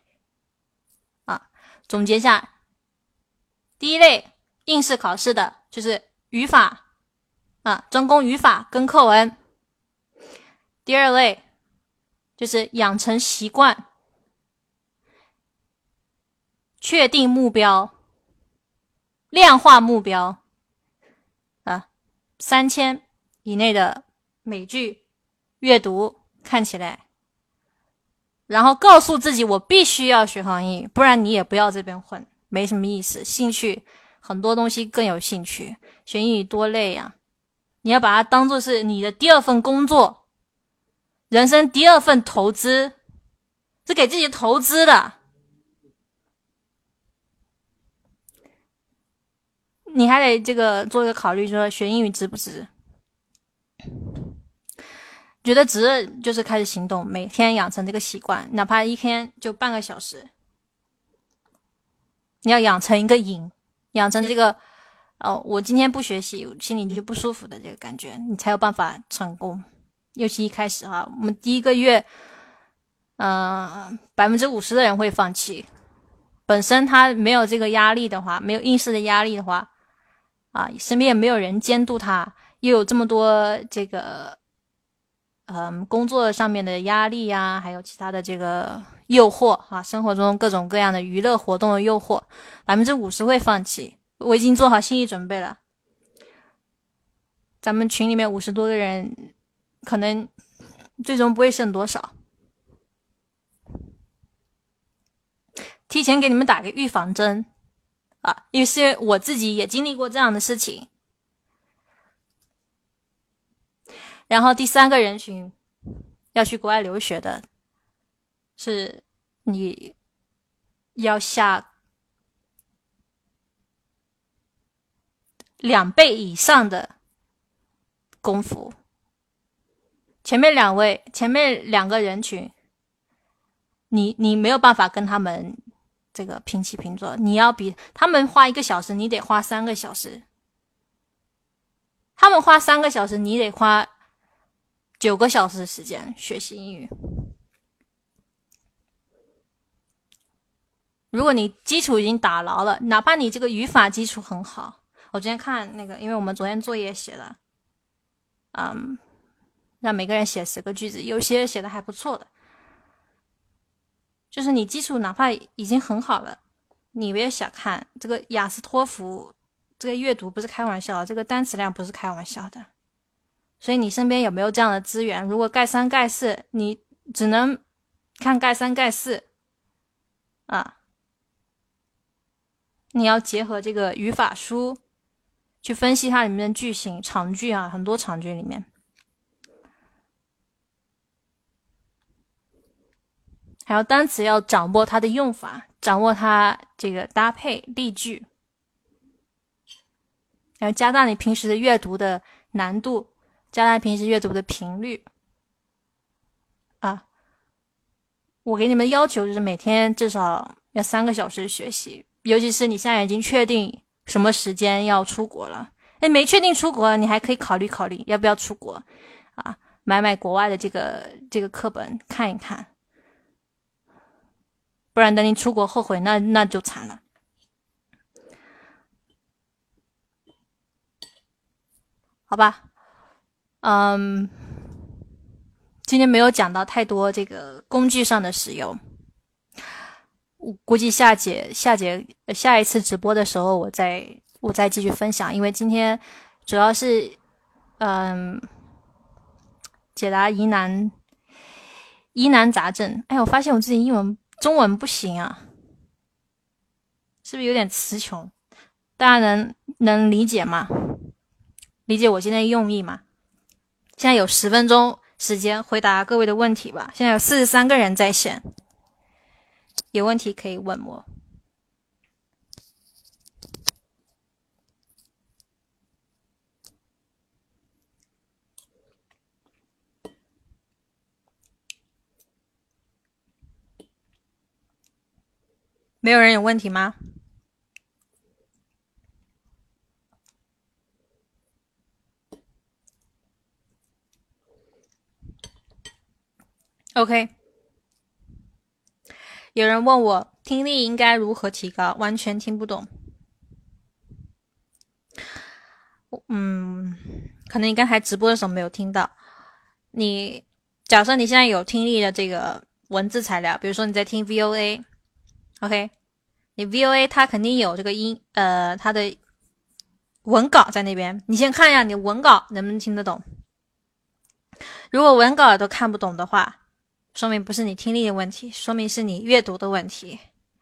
啊，总结一下，第一类应试考试的就是语法，啊，专攻语法跟课文，第二类。就是养成习惯，确定目标，量化目标，啊，三千以内的美剧阅读看起来，然后告诉自己我必须要学好英语，不然你也不要这边混，没什么意思。兴趣很多东西更有兴趣，学英语多累呀，你要把它当做是你的第二份工作。人生第二份投资是给自己投资的，你还得这个做一个考虑，说学英语值不值？觉得值，就是开始行动，每天养成这个习惯，哪怕一天就半个小时，你要养成一个瘾，养成这个哦，我今天不学习，心里就不舒服的这个感觉，你才有办法成功。尤其一开始哈，我们第一个月，嗯，百分之五十的人会放弃。本身他没有这个压力的话，没有应试的压力的话，啊，身边也没有人监督他，又有这么多这个嗯工作上面的压力呀，还有其他的这个诱惑啊，生活中各种各样的娱乐活动的诱惑，百分之五十会放弃。我已经做好心理准备了。咱们群里面五十多个人，可能最终不会剩多少。提前给你们打个预防针啊，因为是我自己也经历过这样的事情。然后第三个人群要去国外留学的，是你要下两倍以上的功夫。前面两位，前面两个人群，你你没有办法跟他们这个平起平坐，你要比他们花一个小时，你得花三个小时；他们花三个小时，你得花。九个小时时间学习英语。如果你基础已经打牢了，哪怕你这个语法基础很好，我昨天看那个，因为我们昨天作业写了，嗯，让每个人写十个句子，有些写的还不错的，就是你基础哪怕已经很好了，你别小看这个雅思托福，这个阅读不是开玩笑，这个单词量不是开玩笑的。所以你身边有没有这样的资源？如果盖三盖四，你只能看盖三盖四啊。你要结合这个语法书去分析它里面的句型、长句啊，很多长句里面，还有单词要掌握它的用法，掌握它这个搭配例句，要加大你平时的阅读的难度。加大平时阅读的频率啊！我给你们要求就是每天至少要三个小时学习，尤其是你现在已经确定什么时间要出国了，哎，没确定出国，你还可以考虑考虑要不要出国啊，买买国外的这个这个课本看一看，不然等你出国后悔，那那就惨了。好吧。嗯，今天没有讲到太多这个工具上的使用，我估计下节下节下一次直播的时候，我再我再继续分享。因为今天主要是嗯解答疑难疑难杂症。哎，我发现我自己英文中文不行啊，是不是有点词穷？大家能能理解吗？理解我今天用意吗？现在有十分钟时间回答各位的问题吧。现在有四十三个人在线，有问题可以问我。没有人有问题吗？OK，有人问我听力应该如何提高，完全听不懂。嗯，可能你刚才直播的时候没有听到。你假设你现在有听力的这个文字材料，比如说你在听 VOA，OK，你 VOA 它肯定有这个音，呃，它的文稿在那边。你先看一下你文稿能不能听得懂。如果文稿都看不懂的话，说明不是你听力的问题，说明是你阅读的问题，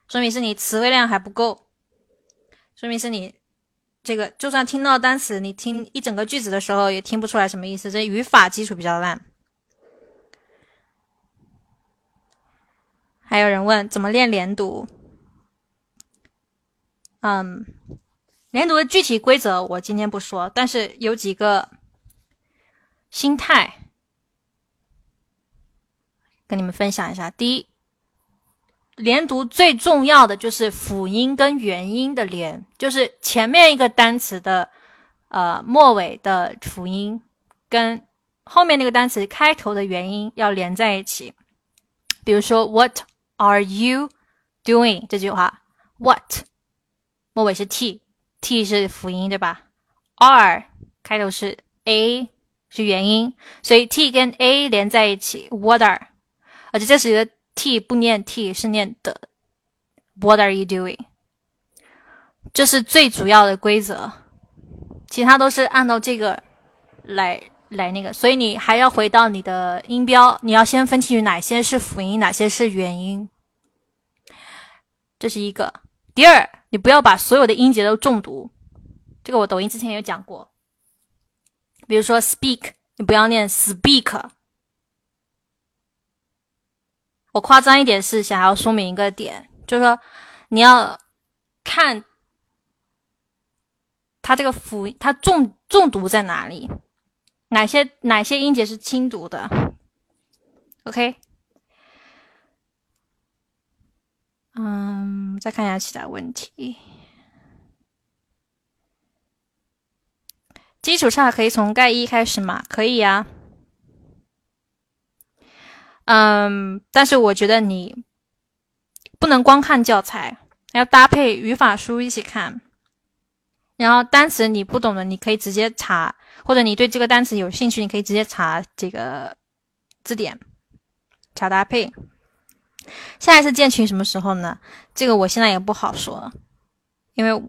说明是你词汇量还不够，说明是你这个就算听到单词，你听一整个句子的时候也听不出来什么意思，这语法基础比较烂。还有人问怎么练连读，嗯，连读的具体规则我今天不说，但是有几个心态。跟你们分享一下，第一，连读最重要的就是辅音跟元音的连，就是前面一个单词的呃末尾的辅音跟后面那个单词开头的元音要连在一起。比如说，What are you doing？这句话，What 末尾是 t，t 是辅音对吧？are 开头是 a 是元音，所以 t 跟 a 连在一起，water，而且这是一个 t 不念 t，是念的，What are you doing？这是最主要的规则，其他都是按照这个来来那个，所以你还要回到你的音标，你要先分清哪些是辅音，哪些是元音，这是一个。第二，你不要把所有的音节都重读，这个我抖音之前有讲过。比如说 speak，你不要念 speak。我夸张一点是想要说明一个点，就是说你要看它这个辅，它重重读在哪里，哪些哪些音节是轻读的。OK，嗯，再看一下其他问题。基础差可以从盖一开始吗？可以呀。嗯，但是我觉得你不能光看教材，要搭配语法书一起看。然后单词你不懂的，你可以直接查，或者你对这个单词有兴趣，你可以直接查这个字典，查搭配。下一次建群什么时候呢？这个我现在也不好说，因为。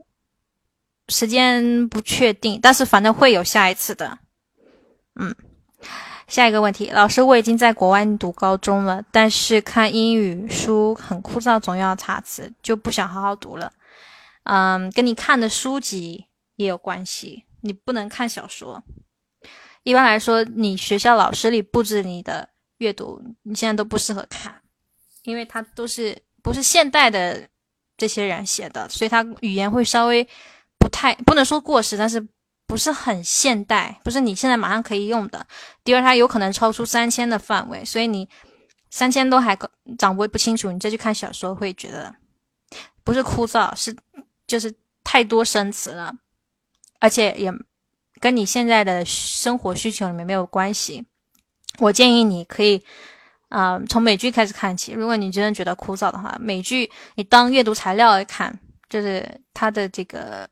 时间不确定，但是反正会有下一次的。嗯，下一个问题，老师，我已经在国外读高中了，但是看英语书很枯燥，总要查词，就不想好好读了。嗯，跟你看的书籍也有关系，你不能看小说。一般来说，你学校老师里布置你的阅读，你现在都不适合看，因为它都是不是现代的这些人写的，所以它语言会稍微。不太不能说过时，但是不是很现代，不是你现在马上可以用的。第二，它有可能超出三千的范围，所以你三千都还掌握不清楚，你再去看小说会觉得不是枯燥，是就是太多生词了，而且也跟你现在的生活需求里面没有关系。我建议你可以啊从美剧开始看起，如果你真的觉得枯燥的话，美剧你当阅读材料来看，就是它的这个。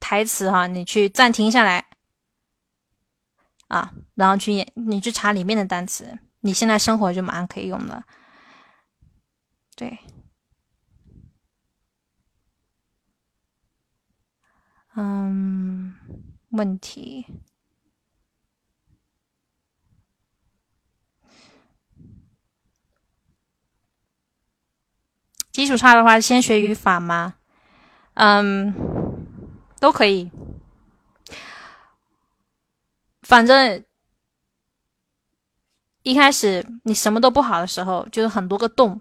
台词哈，你去暂停下来啊，然后去演，你去查里面的单词，你现在生活就马上可以用了。对，嗯，问题，基础差的话，先学语法吗？嗯。都可以，反正一开始你什么都不好的时候，就是很多个洞，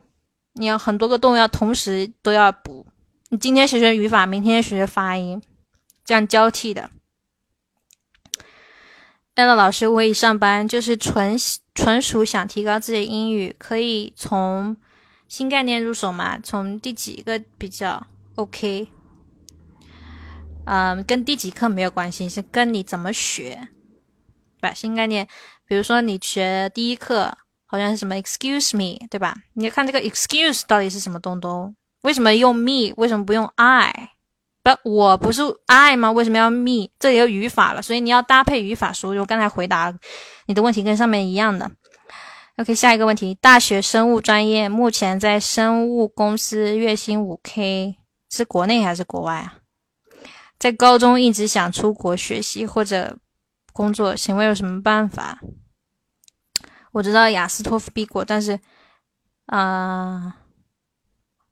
你要很多个洞要同时都要补。你今天学学语法，明天学学发音，这样交替的。艾乐老师，我已上班，就是纯纯属想提高自己的英语，可以从新概念入手吗？从第几个比较 OK？嗯，跟第几课没有关系，是跟你怎么学，对吧？新概念，比如说你学第一课好像是什么 excuse me，对吧？你要看这个 excuse 到底是什么东东？为什么用 me？为什么不用 I？不，我不是 I 吗？为什么要 me？这里有语法了，所以你要搭配语法书。我刚才回答你的问题跟上面一样的。OK，下一个问题，大学生物专业目前在生物公司月薪五 K，是国内还是国外啊？在高中一直想出国学习或者工作，请问有什么办法？我知道雅思托福必过，但是，啊，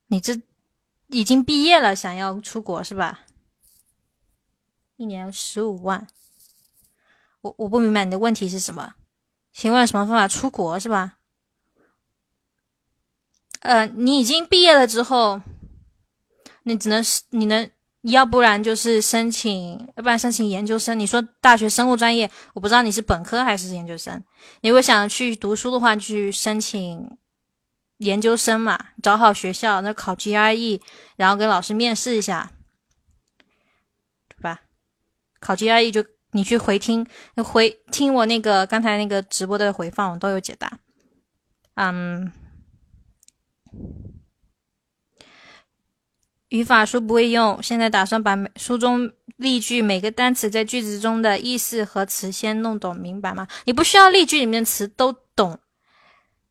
你这已经毕业了，想要出国是吧？一年十五万，我我不明白你的问题是什么？请问有什么方法出国是吧？呃，你已经毕业了之后，你只能是你能。要不然就是申请，要不然申请研究生。你说大学生物专业，我不知道你是本科还是研究生。你如果想去读书的话，去申请研究生嘛，找好学校，那考 GRE，然后跟老师面试一下，对吧？考 GRE 就你去回听，回听我那个刚才那个直播的回放，我都有解答。嗯。语法书不会用，现在打算把书中例句每个单词在句子中的意思和词先弄懂明白吗？你不需要例句里面的词都懂，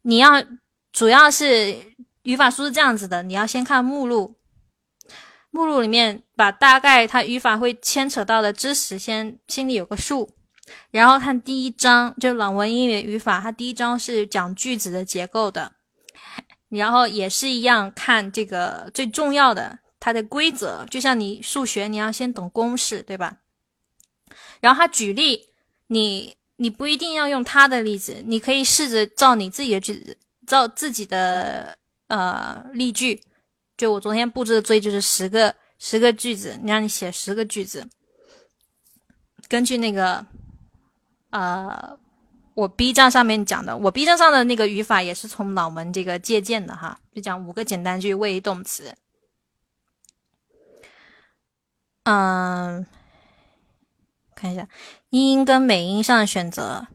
你要主要是语法书是这样子的，你要先看目录，目录里面把大概它语法会牵扯到的知识先心里有个数，然后看第一章就朗文英语语法，它第一章是讲句子的结构的，然后也是一样看这个最重要的。它的规则就像你数学，你要先懂公式，对吧？然后他举例，你你不一定要用他的例子，你可以试着照你自己的句子，照自己的呃例句。就我昨天布置的作业就是十个十个句子，你让你写十个句子，根据那个呃我 B 站上面讲的，我 B 站上的那个语法也是从脑门这个借鉴的哈，就讲五个简单句谓语动词。嗯，看一下英音跟美音上的选择，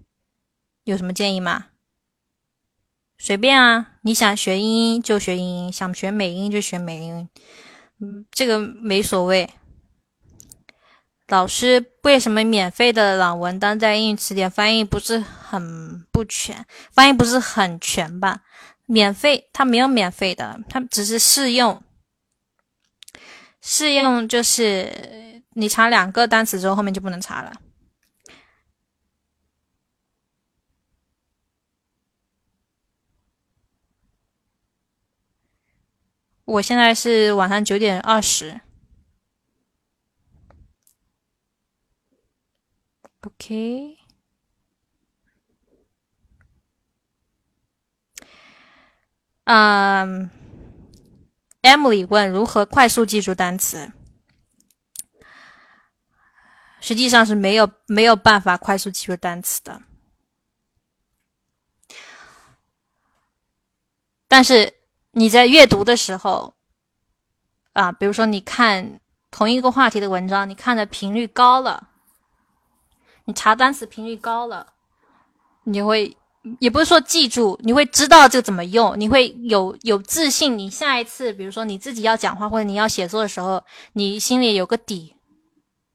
有什么建议吗？随便啊，你想学英音就学英音，想学美音就学美音，嗯，这个没所谓。老师，为什么免费的朗文当代英语词典翻译不是很不全？翻译不是很全吧？免费，它没有免费的，它只是试用。试用就是你查两个单词之后，后面就不能查了。我现在是晚上九点二十。OK，嗯。Emily 问如何快速记住单词，实际上是没有没有办法快速记住单词的。但是你在阅读的时候，啊，比如说你看同一个话题的文章，你看的频率高了，你查单词频率高了，你就会。也不是说记住，你会知道这个怎么用，你会有有自信。你下一次，比如说你自己要讲话或者你要写作的时候，你心里有个底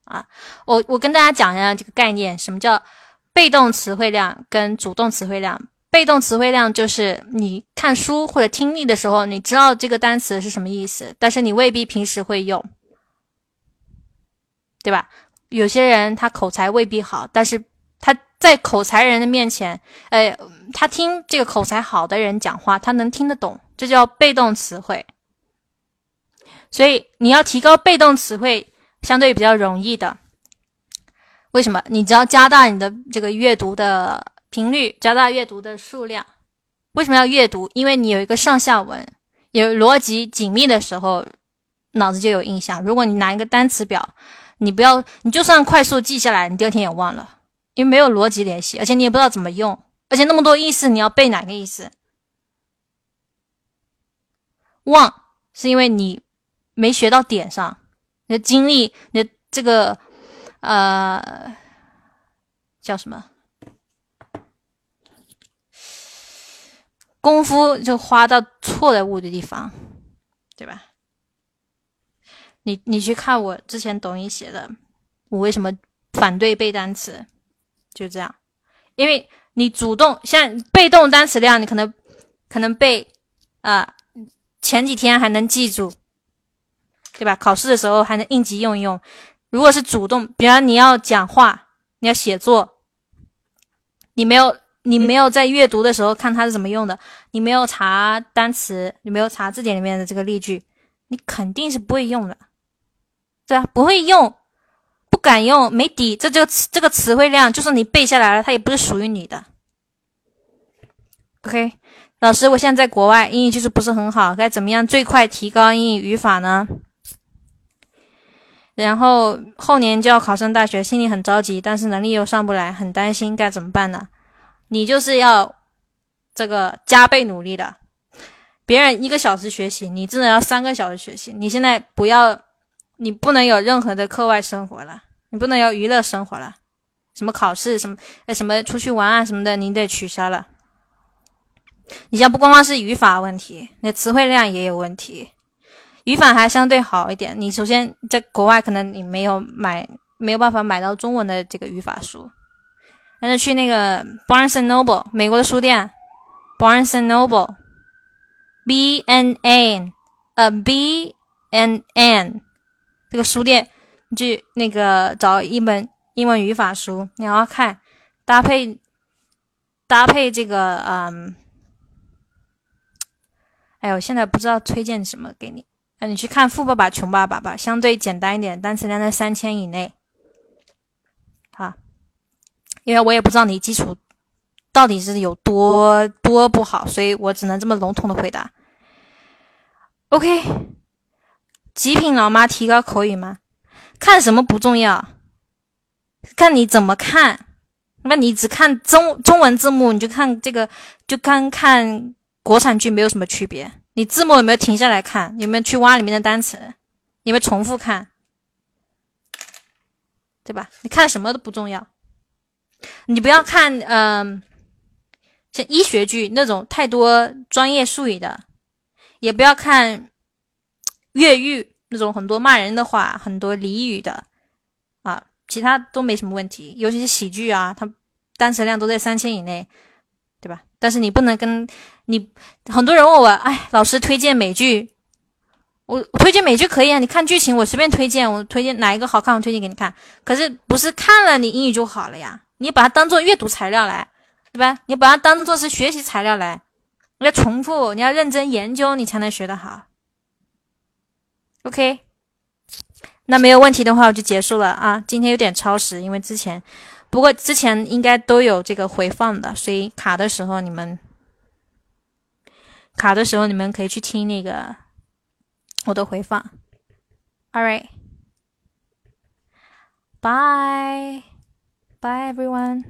啊。我我跟大家讲一下这个概念，什么叫被动词汇量跟主动词汇量？被动词汇量就是你看书或者听力的时候，你知道这个单词是什么意思，但是你未必平时会用，对吧？有些人他口才未必好，但是。在口才人的面前，呃，他听这个口才好的人讲话，他能听得懂，这叫被动词汇。所以你要提高被动词汇，相对比较容易的。为什么？你只要加大你的这个阅读的频率，加大阅读的数量。为什么要阅读？因为你有一个上下文，有逻辑紧密的时候，脑子就有印象。如果你拿一个单词表，你不要，你就算快速记下来，你第二天也忘了。因为没有逻辑联系，而且你也不知道怎么用，而且那么多意思，你要背哪个意思？忘是因为你没学到点上，你的精力，你的这个呃叫什么功夫就花到错的物的地方，对吧？你你去看我之前抖音写的，我为什么反对背单词？就这样，因为你主动像被动单词量，你可能可能背啊，前几天还能记住，对吧？考试的时候还能应急用一用。如果是主动，比方你要讲话，你要写作，你没有你没有在阅读的时候看它是怎么用的，你没有查单词，你没有查字典里面的这个例句，你肯定是不会用的，对啊，不会用。不敢用，没底，这就这个词汇量，就算你背下来了，它也不是属于你的。OK，老师，我现在在国外，英语就是不是很好，该怎么样最快提高英语语法呢？然后后年就要考上大学，心里很着急，但是能力又上不来，很担心，该怎么办呢？你就是要这个加倍努力的，别人一个小时学习，你真的要三个小时学习。你现在不要。你不能有任何的课外生活了，你不能有娱乐生活了，什么考试什么呃什么出去玩啊什么的，你得取消了。你像不光光是语法问题，那词汇量也有问题。语法还相对好一点。你首先在国外可能你没有买，没有办法买到中文的这个语法书，但是去那个 Barnes and Noble 美国的书店，Barnes and Noble，B N N，呃 B N N 这个书店，去那个找一本英文语法书，你要看搭配搭配这个嗯。哎，呦现在不知道推荐什么给你，那你去看《富爸爸穷爸爸》吧，相对简单一点，单词量在三千以内。好，因为我也不知道你基础到底是有多多不好，所以我只能这么笼统的回答。OK，极品老妈提高口语吗？看什么不重要，看你怎么看。那你只看中中文字幕，你就看这个，就看看。国产剧没有什么区别，你字幕有没有停下来看？有没有去挖里面的单词？有没有重复看？对吧？你看什么都不重要，你不要看，嗯，像医学剧那种太多专业术语的，也不要看越狱那种很多骂人的话、很多俚语的啊，其他都没什么问题。尤其是喜剧啊，它单词量都在三千以内，对吧？但是你不能跟。你很多人问我，哎，老师推荐美剧，我推荐美剧可以啊，你看剧情我随便推荐，我推荐哪一个好看我推荐给你看。可是不是看了你英语就好了呀？你把它当做阅读材料来，对吧？你把它当做是学习材料来，你要重复，你要认真研究，你才能学得好。OK，那没有问题的话我就结束了啊。今天有点超时，因为之前，不过之前应该都有这个回放的，所以卡的时候你们。卡的时候，你们可以去听那个我的回放。All right, bye, bye everyone.